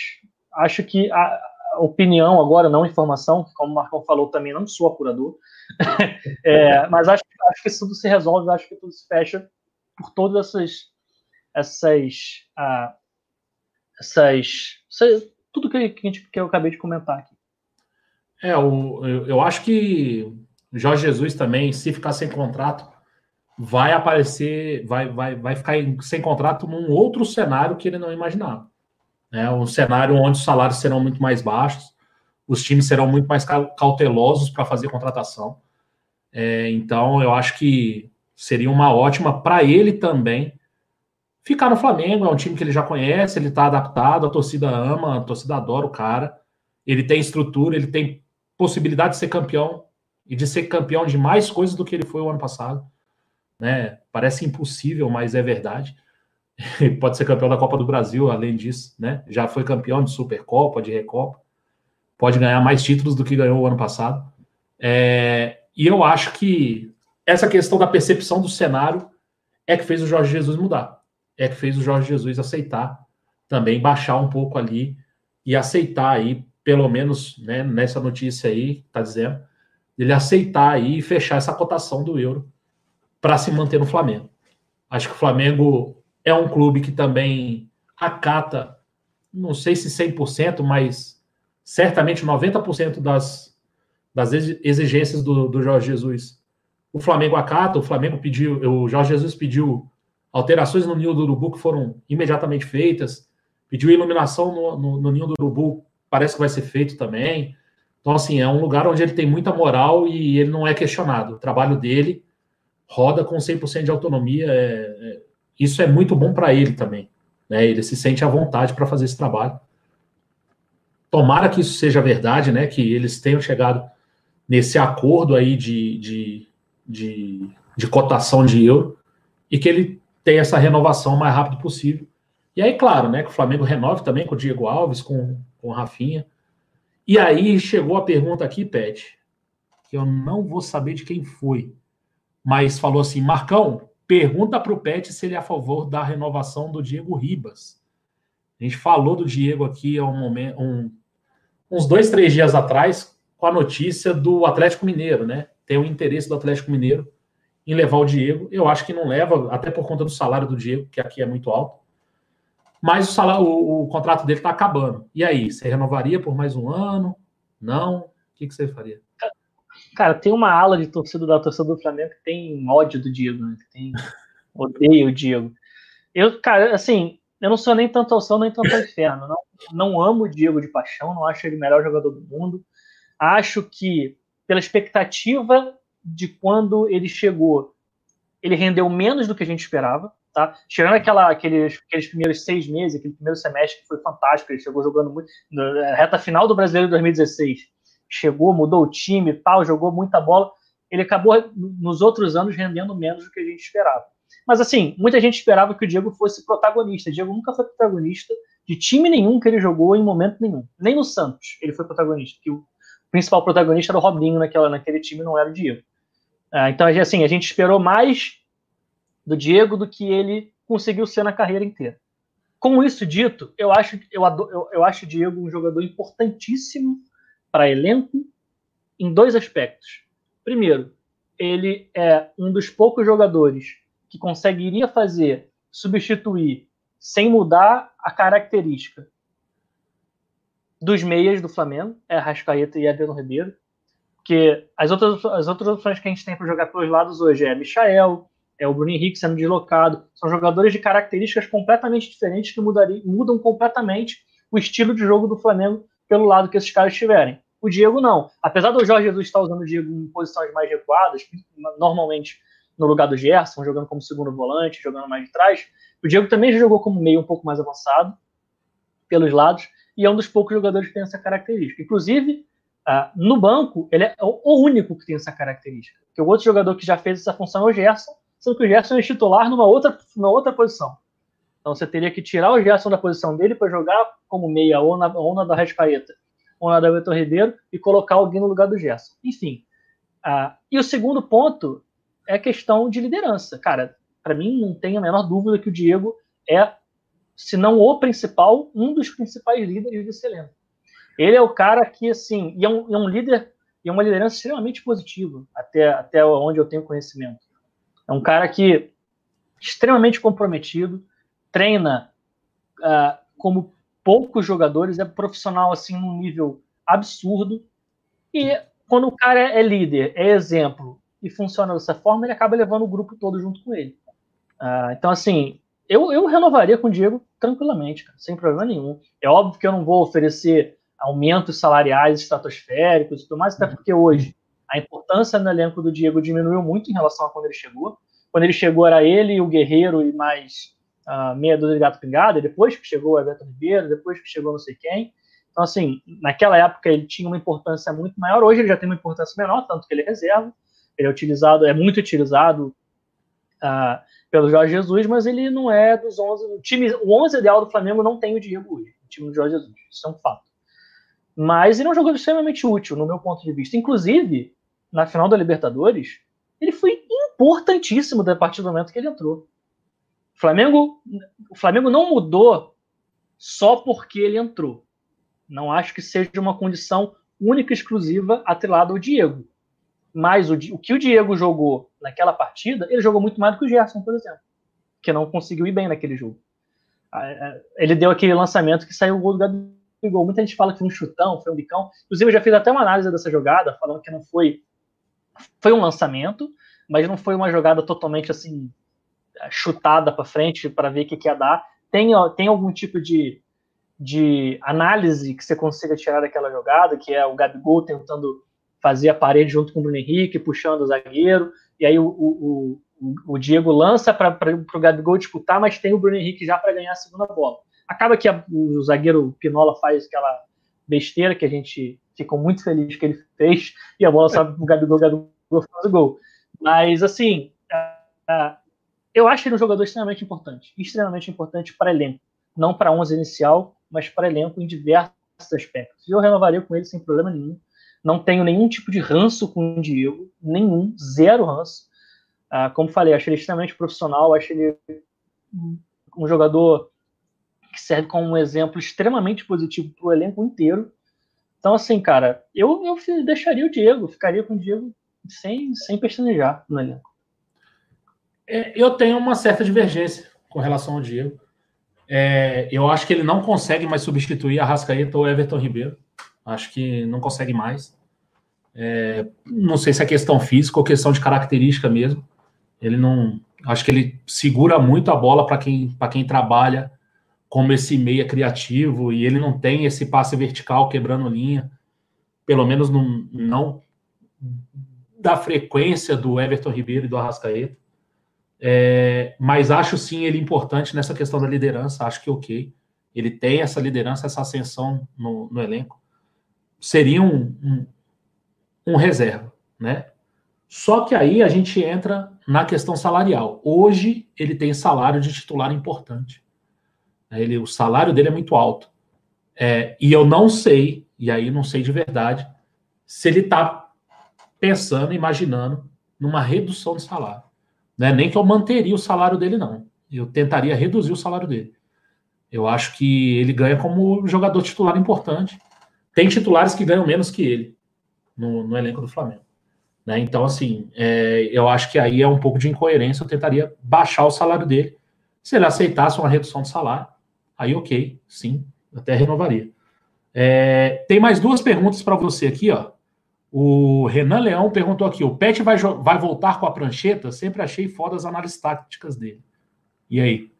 acho que a, opinião agora, não informação, como o Marcão falou também, não sou apurador, é, mas acho, acho que tudo se resolve, acho que tudo se fecha por todas essas, essas, ah, essas tudo que, que, gente, que eu acabei de comentar aqui. É, o, eu, eu acho que Jorge Jesus também, se ficar sem contrato, vai aparecer, vai, vai, vai ficar sem contrato num outro cenário que ele não imaginava. É um cenário onde os salários serão muito mais baixos, os times serão muito mais cautelosos para fazer contratação. É, então, eu acho que seria uma ótima para ele também ficar no Flamengo, é um time que ele já conhece, ele está adaptado, a torcida ama, a torcida adora o cara. Ele tem estrutura, ele tem possibilidade de ser campeão e de ser campeão de mais coisas do que ele foi o ano passado. Né? Parece impossível, mas é verdade. Ele pode ser campeão da Copa do Brasil, além disso, né? Já foi campeão de Supercopa, de Recopa. Pode ganhar mais títulos do que ganhou o ano passado. É... E eu acho que essa questão da percepção do cenário é que fez o Jorge Jesus mudar é que fez o Jorge Jesus aceitar também baixar um pouco ali e aceitar aí, pelo menos né, nessa notícia aí, tá dizendo, ele aceitar aí e fechar essa cotação do euro para se manter no Flamengo. Acho que o Flamengo é um clube que também acata, não sei se 100%, mas certamente 90% das, das exigências do, do Jorge Jesus. O Flamengo acata, o Flamengo pediu, o Jorge Jesus pediu alterações no ninho do urubu que foram imediatamente feitas, pediu iluminação no, no, no, ninho do urubu, parece que vai ser feito também. Então, assim, é um lugar onde ele tem muita moral e ele não é questionado. O trabalho dele roda com 100% de autonomia. É, é, isso é muito bom para ele também. Né? Ele se sente à vontade para fazer esse trabalho. Tomara que isso seja verdade, né? Que eles tenham chegado nesse acordo aí de, de, de, de cotação de euro e que ele ter essa renovação o mais rápido possível. E aí, claro, né, que o Flamengo renove também com o Diego Alves, com, com o Rafinha. E aí chegou a pergunta aqui, Pet, que eu não vou saber de quem foi, mas falou assim: Marcão, pergunta para o Pet se ele é a favor da renovação do Diego Ribas. A gente falou do Diego aqui há um momento, um, uns dois, três dias atrás, com a notícia do Atlético Mineiro, né? Tem o interesse do Atlético Mineiro em levar o Diego. Eu acho que não leva, até por conta do salário do Diego, que aqui é muito alto. Mas o, salário, o, o contrato dele está acabando. E aí, você renovaria por mais um ano? Não? O que, que você faria? Cara, tem uma ala de torcida da torcida do Flamengo que tem ódio do Diego, né? Que tem odeio o Diego. Eu, cara, assim, eu não sou nem tanto ao céu nem tanto ao inferno. Não, não amo o Diego de paixão, não acho ele o melhor jogador do mundo. Acho que, pela expectativa de quando ele chegou, ele rendeu menos do que a gente esperava. Tá? Tirando aquela, aqueles, aqueles primeiros seis meses, aquele primeiro semestre que foi fantástico, ele chegou jogando muito. Na reta final do Brasileiro de 2016, chegou, mudou o time tal, jogou muita bola. Ele acabou nos outros anos rendendo menos do que a gente esperava. Mas assim, muita gente esperava que o Diego fosse protagonista. O Diego nunca foi protagonista de time nenhum que ele jogou em momento nenhum. Nem no Santos ele foi protagonista, que o principal protagonista era o Robinho naquela, naquele time, não era o Diego. Ah, então, assim, a gente esperou mais do Diego do que ele conseguiu ser na carreira inteira. Com isso dito, eu acho, eu, adoro, eu, eu acho o Diego um jogador importantíssimo para elenco em dois aspectos. Primeiro, ele é um dos poucos jogadores que conseguiria fazer, substituir, sem mudar a característica dos meias do Flamengo, é Rascaeta e Adriano Ribeiro, porque as outras, as outras opções que a gente tem para jogar pelos lados hoje é Michael, é o Bruno Henrique sendo deslocado, são jogadores de características completamente diferentes que mudariam, mudam completamente o estilo de jogo do Flamengo pelo lado que esses caras estiverem. O Diego não. Apesar do Jorge Jesus estar usando o Diego em posições mais recuadas, normalmente no lugar do Gerson, jogando como segundo volante, jogando mais de trás, o Diego também já jogou como meio um pouco mais avançado, pelos lados, e é um dos poucos jogadores que tem essa característica. Inclusive, uh, no banco, ele é o único que tem essa característica. Porque o outro jogador que já fez essa função é o Gerson, sendo que o Gerson é titular numa outra, numa outra posição. Então você teria que tirar o Gerson da posição dele para jogar como meia, ou na, ou na da Rascaeta, ou na da Vitor Ribeiro, e colocar alguém no lugar do Gerson. Enfim. Uh, e o segundo ponto é a questão de liderança. Cara, para mim não tem a menor dúvida que o Diego é, se não o principal, um dos principais líderes desse elenco. Ele é o cara que, assim, e é um, é um líder e é uma liderança extremamente positiva, até, até onde eu tenho conhecimento. É um cara que extremamente comprometido, treina uh, como poucos jogadores, é profissional assim num nível absurdo. E quando o cara é líder, é exemplo e funciona dessa forma, ele acaba levando o grupo todo junto com ele. Uh, então, assim, eu, eu renovaria com o Diego tranquilamente, cara, sem problema nenhum. É óbvio que eu não vou oferecer aumentos salariais estratosféricos e tudo mais, até uhum. porque hoje a importância no elenco do Diego diminuiu muito em relação a quando ele chegou. Quando ele chegou era ele, o Guerreiro e mais uh, meia dúzia de gato pingado, depois que chegou o Everton Ribeiro, depois que chegou não sei quem. Então, assim, naquela época ele tinha uma importância muito maior, hoje ele já tem uma importância menor, tanto que ele é reserva, ele é utilizado, é muito utilizado uh, pelo Jorge Jesus, mas ele não é dos 11. O, time, o 11 ideal do Flamengo não tem o Diego hoje, o time do Jorge Jesus. Isso é um fato. Mas ele é um jogador extremamente útil, no meu ponto de vista. Inclusive, na final da Libertadores, ele foi importantíssimo a partir do momento que ele entrou. O Flamengo, o Flamengo não mudou só porque ele entrou. Não acho que seja uma condição única e exclusiva atrelada ao Diego. Mas o, o que o Diego jogou naquela partida, ele jogou muito mais do que o Gerson, por exemplo, que não conseguiu ir bem naquele jogo. Ele deu aquele lançamento que saiu o gol do Gabigol. Muita gente fala que foi um chutão, foi um bicão. Inclusive, eu já fiz até uma análise dessa jogada, falando que não foi. Foi um lançamento, mas não foi uma jogada totalmente assim chutada para frente para ver o que, que ia dar. Tem, tem algum tipo de, de análise que você consiga tirar daquela jogada, que é o Gabigol tentando fazia a parede junto com o Bruno Henrique, puxando o zagueiro, e aí o, o, o, o Diego lança para o Gabigol disputar, mas tem o Bruno Henrique já para ganhar a segunda bola. Acaba que a, o zagueiro Pinola faz aquela besteira que a gente ficou muito feliz que ele fez, e a bola sobe para o Gabigol, Gabigol faz o gol. Mas, assim, eu acho ele um jogador extremamente importante, extremamente importante para elenco. Não para 11 inicial, mas para elenco em diversos aspectos. Eu renovaria com ele sem problema nenhum. Não tenho nenhum tipo de ranço com o Diego, nenhum, zero ranço. Ah, como falei, acho ele extremamente profissional, acho ele um jogador que serve como um exemplo extremamente positivo para o elenco inteiro. Então, assim, cara, eu, eu deixaria o Diego, ficaria com o Diego sem, sem pestanejar no elenco. É, eu tenho uma certa divergência com relação ao Diego. É, eu acho que ele não consegue mais substituir a Rascaeta ou Everton Ribeiro. Acho que não consegue mais. É, não sei se é questão física ou questão de característica mesmo. Ele não. Acho que ele segura muito a bola para quem, quem trabalha como esse meia criativo e ele não tem esse passe vertical quebrando linha, pelo menos não, não da frequência do Everton Ribeiro e do Arrascaeta. É, mas acho sim ele importante nessa questão da liderança. Acho que ok. Ele tem essa liderança, essa ascensão no, no elenco. Seria um, um, um, reserva, né? Só que aí a gente entra na questão salarial. Hoje ele tem salário de titular importante. Ele, o salário dele é muito alto. É, e eu não sei, e aí não sei de verdade, se ele está pensando, imaginando numa redução de salário. Né? Nem que eu manteria o salário dele, não. Eu tentaria reduzir o salário dele. Eu acho que ele ganha como jogador titular importante. Tem titulares que ganham menos que ele no, no elenco do Flamengo. Né? Então, assim, é, eu acho que aí é um pouco de incoerência. Eu tentaria baixar o salário dele. Se ele aceitasse uma redução de salário, aí ok, sim, até renovaria. É, tem mais duas perguntas para você aqui, ó. O Renan Leão perguntou aqui: o Pet vai, vai voltar com a prancheta? Sempre achei foda as análises táticas dele. E aí?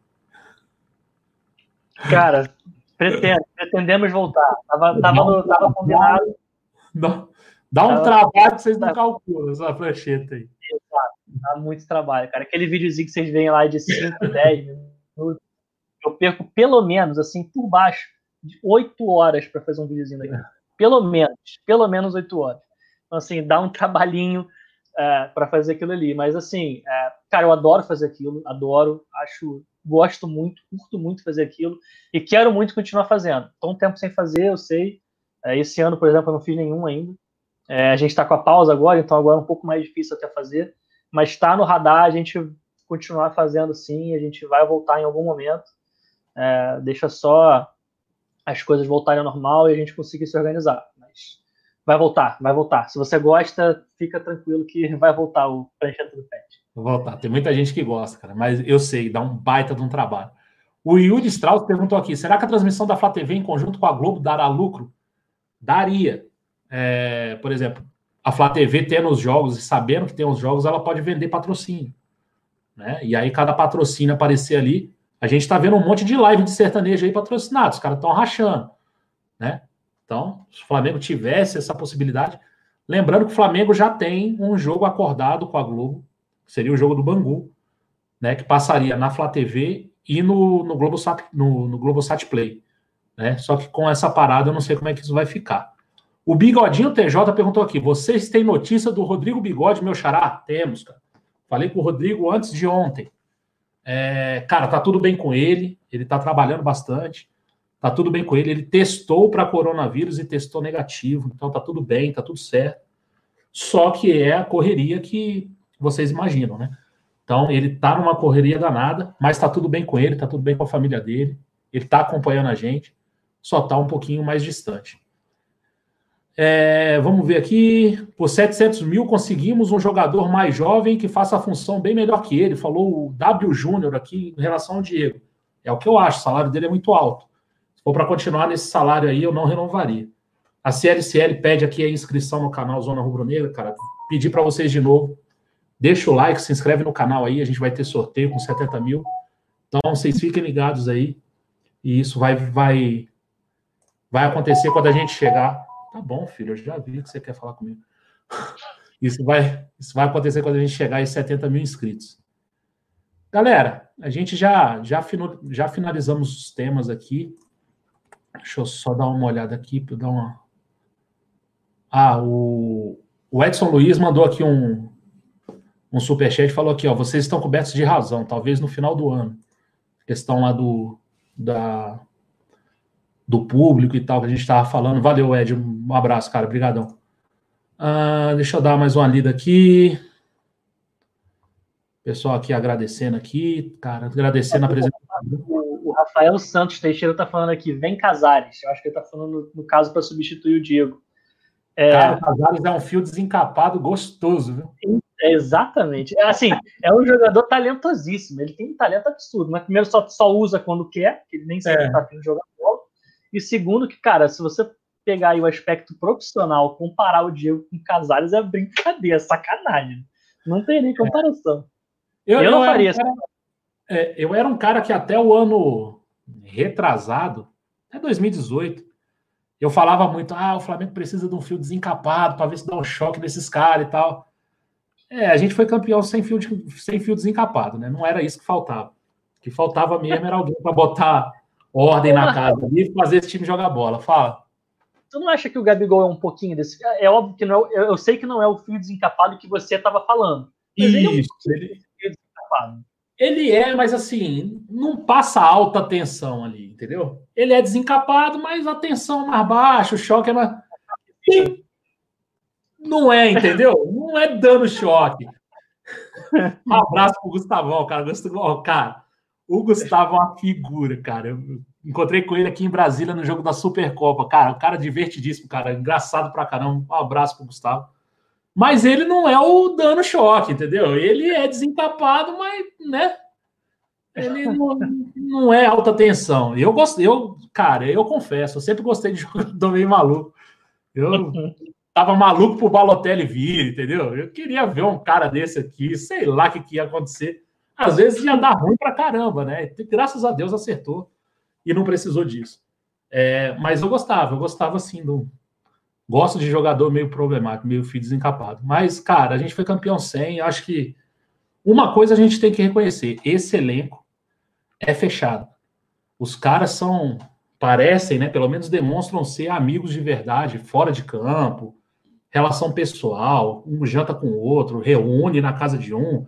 Cara, pretendo, pretendemos voltar. Tava, tava, no, tava combinado. Dá, dá um tava, trabalho que vocês não calculam essa prancheta aí. Exato, dá muito trabalho, cara. Aquele videozinho que vocês veem lá de 5, 10 minutos, eu perco pelo menos, assim, por baixo, de 8 horas para fazer um videozinho daqui. Pelo menos, pelo menos 8 horas. Então, assim, dá um trabalhinho é, para fazer aquilo ali. Mas, assim, é, cara, eu adoro fazer aquilo, adoro, acho, gosto muito, curto muito fazer aquilo e quero muito continuar fazendo. Estou um tempo sem fazer, eu sei. É, esse ano, por exemplo, eu não fiz nenhum ainda. A gente está com a pausa agora, então agora é um pouco mais difícil até fazer. Mas está no radar, a gente continuar fazendo sim, a gente vai voltar em algum momento. É, deixa só as coisas voltarem ao normal e a gente conseguir se organizar. Mas Vai voltar, vai voltar. Se você gosta, fica tranquilo que vai voltar o prancheta do pet. Vai voltar. Tem muita gente que gosta, cara, mas eu sei, dá um baita de um trabalho. O Yuri Strauss perguntou aqui: será que a transmissão da Flá TV em conjunto com a Globo dará lucro? Daria. É, por exemplo, a Flá TV tendo os jogos e sabendo que tem os jogos, ela pode vender patrocínio. Né? E aí, cada patrocínio aparecer ali, a gente está vendo um monte de live de sertanejo aí patrocinado, os caras estão rachando. Né? Então, se o Flamengo tivesse essa possibilidade, lembrando que o Flamengo já tem um jogo acordado com a Globo, seria o jogo do Bangu, né, que passaria na Flá TV e no, no, Globosat, no, no Globosat Play. Né? Só que com essa parada eu não sei como é que isso vai ficar. O Bigodinho TJ perguntou aqui: vocês têm notícia do Rodrigo Bigode, meu xará? Temos, cara. Falei com o Rodrigo antes de ontem. É, cara, tá tudo bem com ele, ele tá trabalhando bastante. Tá tudo bem com ele. Ele testou para coronavírus e testou negativo. Então tá tudo bem, tá tudo certo. Só que é a correria que vocês imaginam, né? Então ele tá numa correria danada, mas tá tudo bem com ele, tá tudo bem com a família dele. Ele tá acompanhando a gente, só tá um pouquinho mais distante. É, vamos ver aqui. Por 700 mil conseguimos um jogador mais jovem que faça a função bem melhor que ele. Falou o W Júnior aqui em relação ao Diego. É o que eu acho, o salário dele é muito alto ou para continuar nesse salário aí, eu não renovaria. A CLCL pede aqui a inscrição no canal Zona Rubro Negra, cara. Pedir para vocês de novo. Deixa o like, se inscreve no canal aí, a gente vai ter sorteio com 70 mil. Então, vocês fiquem ligados aí. E isso vai, vai, vai acontecer quando a gente chegar. Tá bom, filho, eu já vi que você quer falar comigo. Isso vai, isso vai acontecer quando a gente chegar em 70 mil inscritos. Galera, a gente já, já, já finalizamos os temas aqui. Deixa eu só dar uma olhada aqui para dar uma. Ah, o, o Edson Luiz mandou aqui um, um superchat falou aqui, ó, vocês estão cobertos de razão, talvez no final do ano. Questão lá do, da, do público e tal, que a gente estava falando. Valeu, Ed, um abraço, cara, obrigadão. Ah, deixa eu dar mais uma lida aqui. Pessoal aqui agradecendo aqui, cara, agradecendo a presença. O, Rafael Santos Teixeira tá falando aqui, vem Casares. Eu acho que ele tá falando, no caso, para substituir o Diego. É... Cara, o Casares é um fio desencapado gostoso, viu? É, exatamente. É, assim, é um jogador talentosíssimo. Ele tem um talento absurdo, mas primeiro só, só usa quando quer, que ele nem sempre é. tá afim jogar bola. E segundo, que, cara, se você pegar aí o aspecto profissional, comparar o Diego com o Casares, é brincadeira, é sacanagem. Não tem nem comparação. Eu, eu não eu faria. Era um é, eu era um cara que até o ano retrasado, até 2018, eu falava muito, ah, o Flamengo precisa de um fio desencapado para ver se dá um choque nesses caras e tal. É, a gente foi campeão sem fio, de, sem fio desencapado, né? Não era isso que faltava. O que faltava mesmo era alguém para botar ordem na casa e fazer esse time jogar bola. Fala. Tu não acha que o Gabigol é um pouquinho desse? É óbvio que não. É, eu sei que não é o fio desencapado que você estava falando. Mas isso. Ele é um desencapado. Ele é, mas assim, não passa alta tensão ali, entendeu? Ele é desencapado, mas a tensão é mais baixa, o choque é mais. Não é, entendeu? Não é dando choque. Um abraço pro Gustavão, cara. Gustavão, cara, o Gustavo é uma figura, cara. Eu encontrei com ele aqui em Brasília no jogo da Supercopa. Cara, o cara divertidíssimo, cara. Engraçado pra caramba. Um abraço pro Gustavo. Mas ele não é o dano choque, entendeu? Ele é desencapado, mas, né? Ele não, não é alta tensão. Eu gostei, eu, cara, eu confesso, eu sempre gostei de jogador meio maluco. Eu tava maluco pro Balotelli vir, entendeu? Eu queria ver um cara desse aqui, sei lá o que, que ia acontecer. Às vezes ia dar ruim pra caramba, né? Graças a Deus acertou e não precisou disso. É, mas eu gostava, eu gostava assim do, Gosto de jogador meio problemático, meio fio desencapado. Mas, cara, a gente foi campeão sem. Acho que uma coisa a gente tem que reconhecer: esse elenco é fechado. Os caras são, parecem, né? Pelo menos demonstram ser amigos de verdade, fora de campo, relação pessoal, um janta com o outro, reúne na casa de um.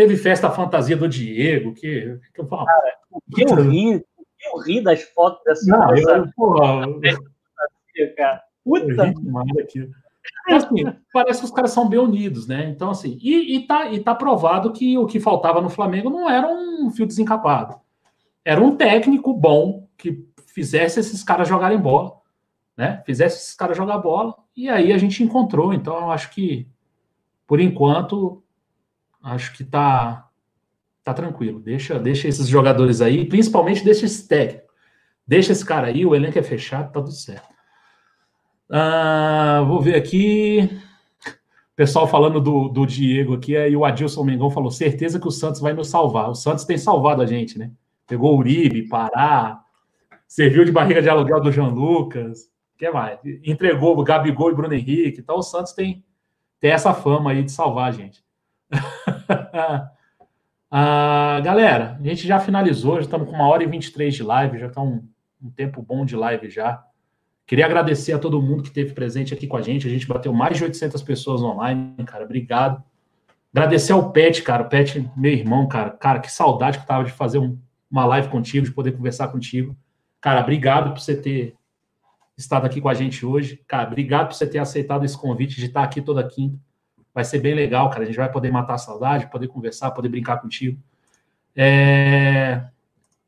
Teve festa fantasia do Diego, que, que eu falo. Cara, eu ri, eu ri das fotos dessa. Não, eu, porra, cara. Puta! Então, assim, parece que os caras são bem unidos, né? Então, assim, e, e, tá, e tá provado que o que faltava no Flamengo não era um fio desencapado. Era um técnico bom que fizesse esses caras jogarem bola, né? Fizesse esses caras jogar bola, e aí a gente encontrou. Então, eu acho que, por enquanto, acho que tá, tá tranquilo. Deixa, deixa esses jogadores aí, principalmente deixa esse técnico. Deixa esse cara aí, o elenco é fechado, tá tudo certo. Ah, vou ver aqui. Pessoal falando do, do Diego aqui, aí o Adilson Mengão falou: certeza que o Santos vai nos salvar. O Santos tem salvado a gente, né? Pegou o Uribe, Pará, serviu de barriga de aluguel do João Lucas, que mais? Entregou o Gabigol e Bruno Henrique. Então o Santos tem, tem essa fama aí de salvar a gente. ah, galera, a gente já finalizou, já estamos com uma hora e 23 de live, já está um, um tempo bom de live já. Queria agradecer a todo mundo que esteve presente aqui com a gente. A gente bateu mais de 800 pessoas online, cara. Obrigado. Agradecer ao Pet, cara. O Pet, meu irmão, cara. Cara, que saudade que eu tava de fazer um, uma live contigo, de poder conversar contigo. Cara, obrigado por você ter estado aqui com a gente hoje. Cara, obrigado por você ter aceitado esse convite de estar aqui toda quinta. Vai ser bem legal, cara. A gente vai poder matar a saudade, poder conversar, poder brincar contigo. É...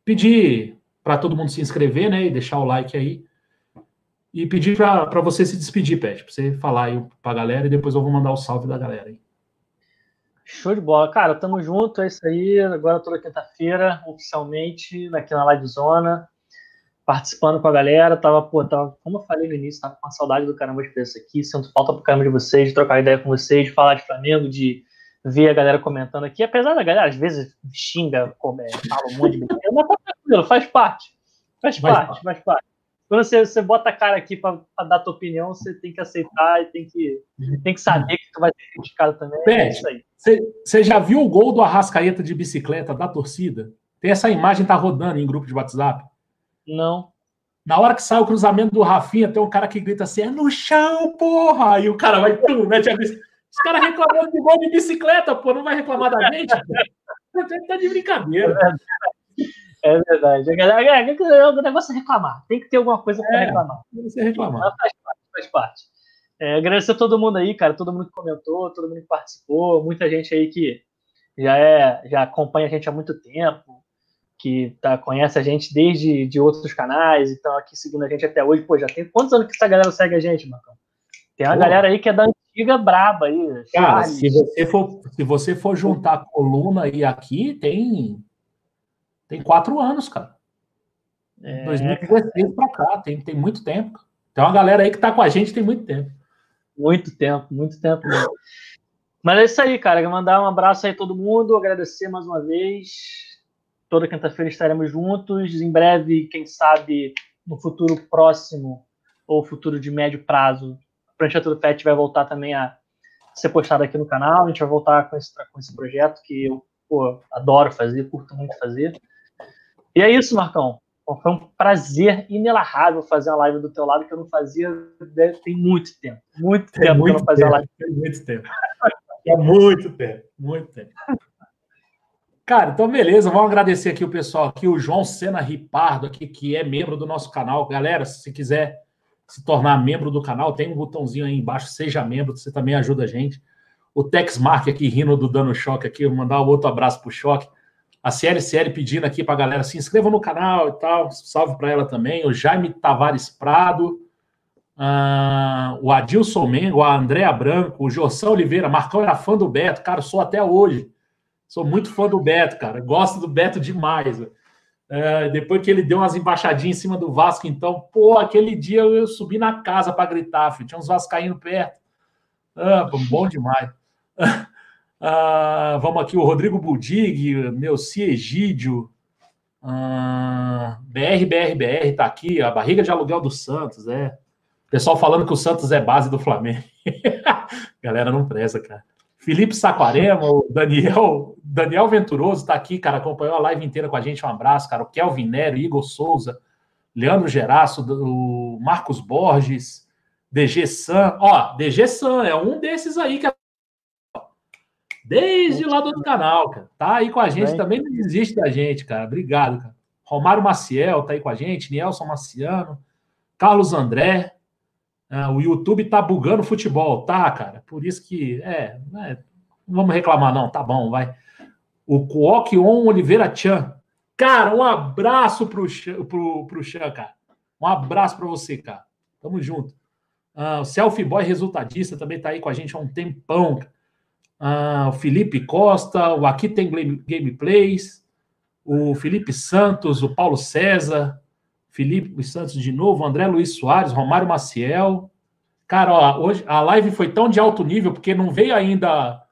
Pedir para todo mundo se inscrever, né? E deixar o like aí e pedir para você se despedir, Pet, para você falar aí para a galera e depois eu vou mandar o salve da galera aí. Show de bola. Cara, tamo junto, é isso aí. Agora toda quinta-feira, oficialmente, aqui na Live Zona, participando com a galera. Tava, pô, tava, como eu falei no início, tava com uma saudade do caramba de isso aqui. Sinto falta pro caramba de vocês, de trocar ideia com vocês, de falar de Flamengo, de ver a galera comentando aqui. Apesar da galera, às vezes, xinga, come, fala um monte de besteira, mas tá tranquilo, faz parte. Faz parte, faz parte quando você, você bota a cara aqui para dar a tua opinião, você tem que aceitar e tem que, tem que saber que tu vai ser criticado também. é isso aí. Você já viu o gol do Arrascaeta de bicicleta da torcida? Tem essa imagem tá rodando em grupo de WhatsApp? Não. Na hora que sai o cruzamento do Rafinha, tem um cara que grita assim: é no chão, porra! E o cara vai, pum, mete a bicicleta. Os caras reclamando de gol de bicicleta, pô, não vai reclamar da gente? Pô. Tá de brincadeira. É verdade. O negócio é reclamar. Tem que ter alguma coisa para é, reclamar. Tem que reclamar. Faz parte, faz parte. É, agradecer a todo mundo aí, cara, todo mundo que comentou, todo mundo que participou, muita gente aí que já é, já acompanha a gente há muito tempo, que tá, conhece a gente desde de outros canais e estão aqui seguindo a gente até hoje. Pô, já tem quantos anos que essa galera segue a gente, Marcão? Tem uma Pô. galera aí que é da antiga braba aí. Cara, se você, for, se você for juntar a coluna e aqui, tem, tem quatro anos, cara. É, 2016 para cá, tem, tem muito tempo. Tem uma galera aí que tá com a gente tem muito tempo. Muito tempo, muito tempo mesmo. Mas é isso aí, cara. Mandar um abraço aí a todo mundo, agradecer mais uma vez. Toda quinta-feira estaremos juntos. Em breve, quem sabe, no futuro próximo ou futuro de médio prazo, a Prancheta do Pet vai voltar também a ser postada aqui no canal. A gente vai voltar com esse, com esse projeto que eu pô, adoro fazer, curto muito fazer. E é isso, Marcão. Foi um prazer inenarrável fazer a live do teu lado, que eu não fazia tem muito tempo. Muito tempo tem muito que eu não fazia tempo, live. Tem muito tempo. É muito tempo, muito tempo. Cara, então beleza, vamos agradecer aqui o pessoal aqui, o João Sena Ripardo aqui, que é membro do nosso canal. Galera, se quiser se tornar membro do canal, tem um botãozinho aí embaixo, seja membro, você também ajuda a gente. O Tex Mark aqui rindo do Dano Choque aqui, vou mandar um outro abraço pro Choque. A CLCL pedindo aqui pra galera, se inscreva no canal e tal, salve para ela também. O Jaime Tavares Prado, Uh, o Adilson Mengo, a Andréa Branco, o Joção Oliveira, Marcão era fã do Beto, cara, sou até hoje. Sou muito fã do Beto, cara. Gosto do Beto demais. Uh, depois que ele deu umas embaixadinhas em cima do Vasco, então, pô, aquele dia eu subi na casa para gritar, filho. tinha uns vascaínos perto. Uh, bom demais. Uh, vamos aqui, o Rodrigo Budig, meu Egídio, uh, BR, BR, BR, tá aqui, a barriga de aluguel do Santos, é. Pessoal falando que o Santos é base do Flamengo. Galera, não preza, cara. Felipe Saquarema, o Daniel, Daniel Venturoso está aqui, cara, acompanhou a live inteira com a gente. Um abraço, cara. O Kelvin Nero, Igor Souza, Leandro Geraço, o Marcos Borges, DG San. Ó, DG San é um desses aí que desde lá do outro canal, cara. Tá aí com a gente, também não desiste da gente, cara. Obrigado, cara. Romário Maciel tá aí com a gente, Nielson Maciano, Carlos André, ah, o YouTube tá bugando futebol, tá, cara? Por isso que, é, é não vamos reclamar, não, tá bom, vai. O Kuokion Oliveira Chan. Cara, um abraço pro, pro, pro Chan, cara. Um abraço para você, cara. Tamo junto. Ah, o Selfie Boy Resultadista também tá aí com a gente há um tempão. Ah, o Felipe Costa, o Aqui Tem Gameplays, o Felipe Santos, o Paulo César, Felipe Santos de novo, André Luiz Soares, Romário Maciel. Cara, ó, hoje a live foi tão de alto nível porque não veio ainda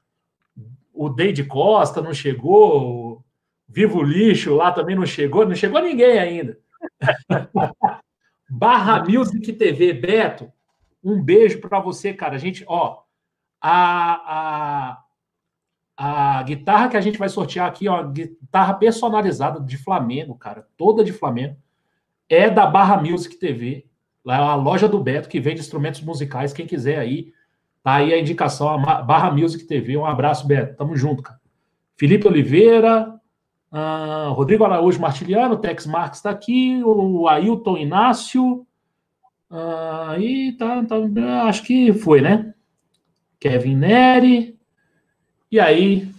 o Deide Costa, não chegou, Vivo Lixo lá também não chegou, não chegou ninguém ainda. Barra Music TV, Beto, um beijo para você, cara. A gente, ó, a, a, a guitarra que a gente vai sortear aqui, ó, guitarra personalizada de Flamengo, cara, toda de Flamengo é da Barra Music TV. Lá é a loja do Beto que vende instrumentos musicais. Quem quiser aí, tá aí a indicação, a Barra Music TV. Um abraço, Beto. Tamo junto, cara. Felipe Oliveira, uh, Rodrigo Araújo Martiliano, Tex Marques está aqui, o Ailton Inácio. Uh, e tá, tá, acho que foi, né? Kevin Neri. E aí,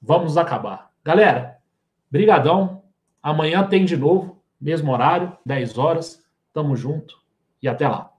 vamos acabar. Galera, brigadão. Amanhã tem de novo mesmo horário, 10 horas. Tamo junto e até lá.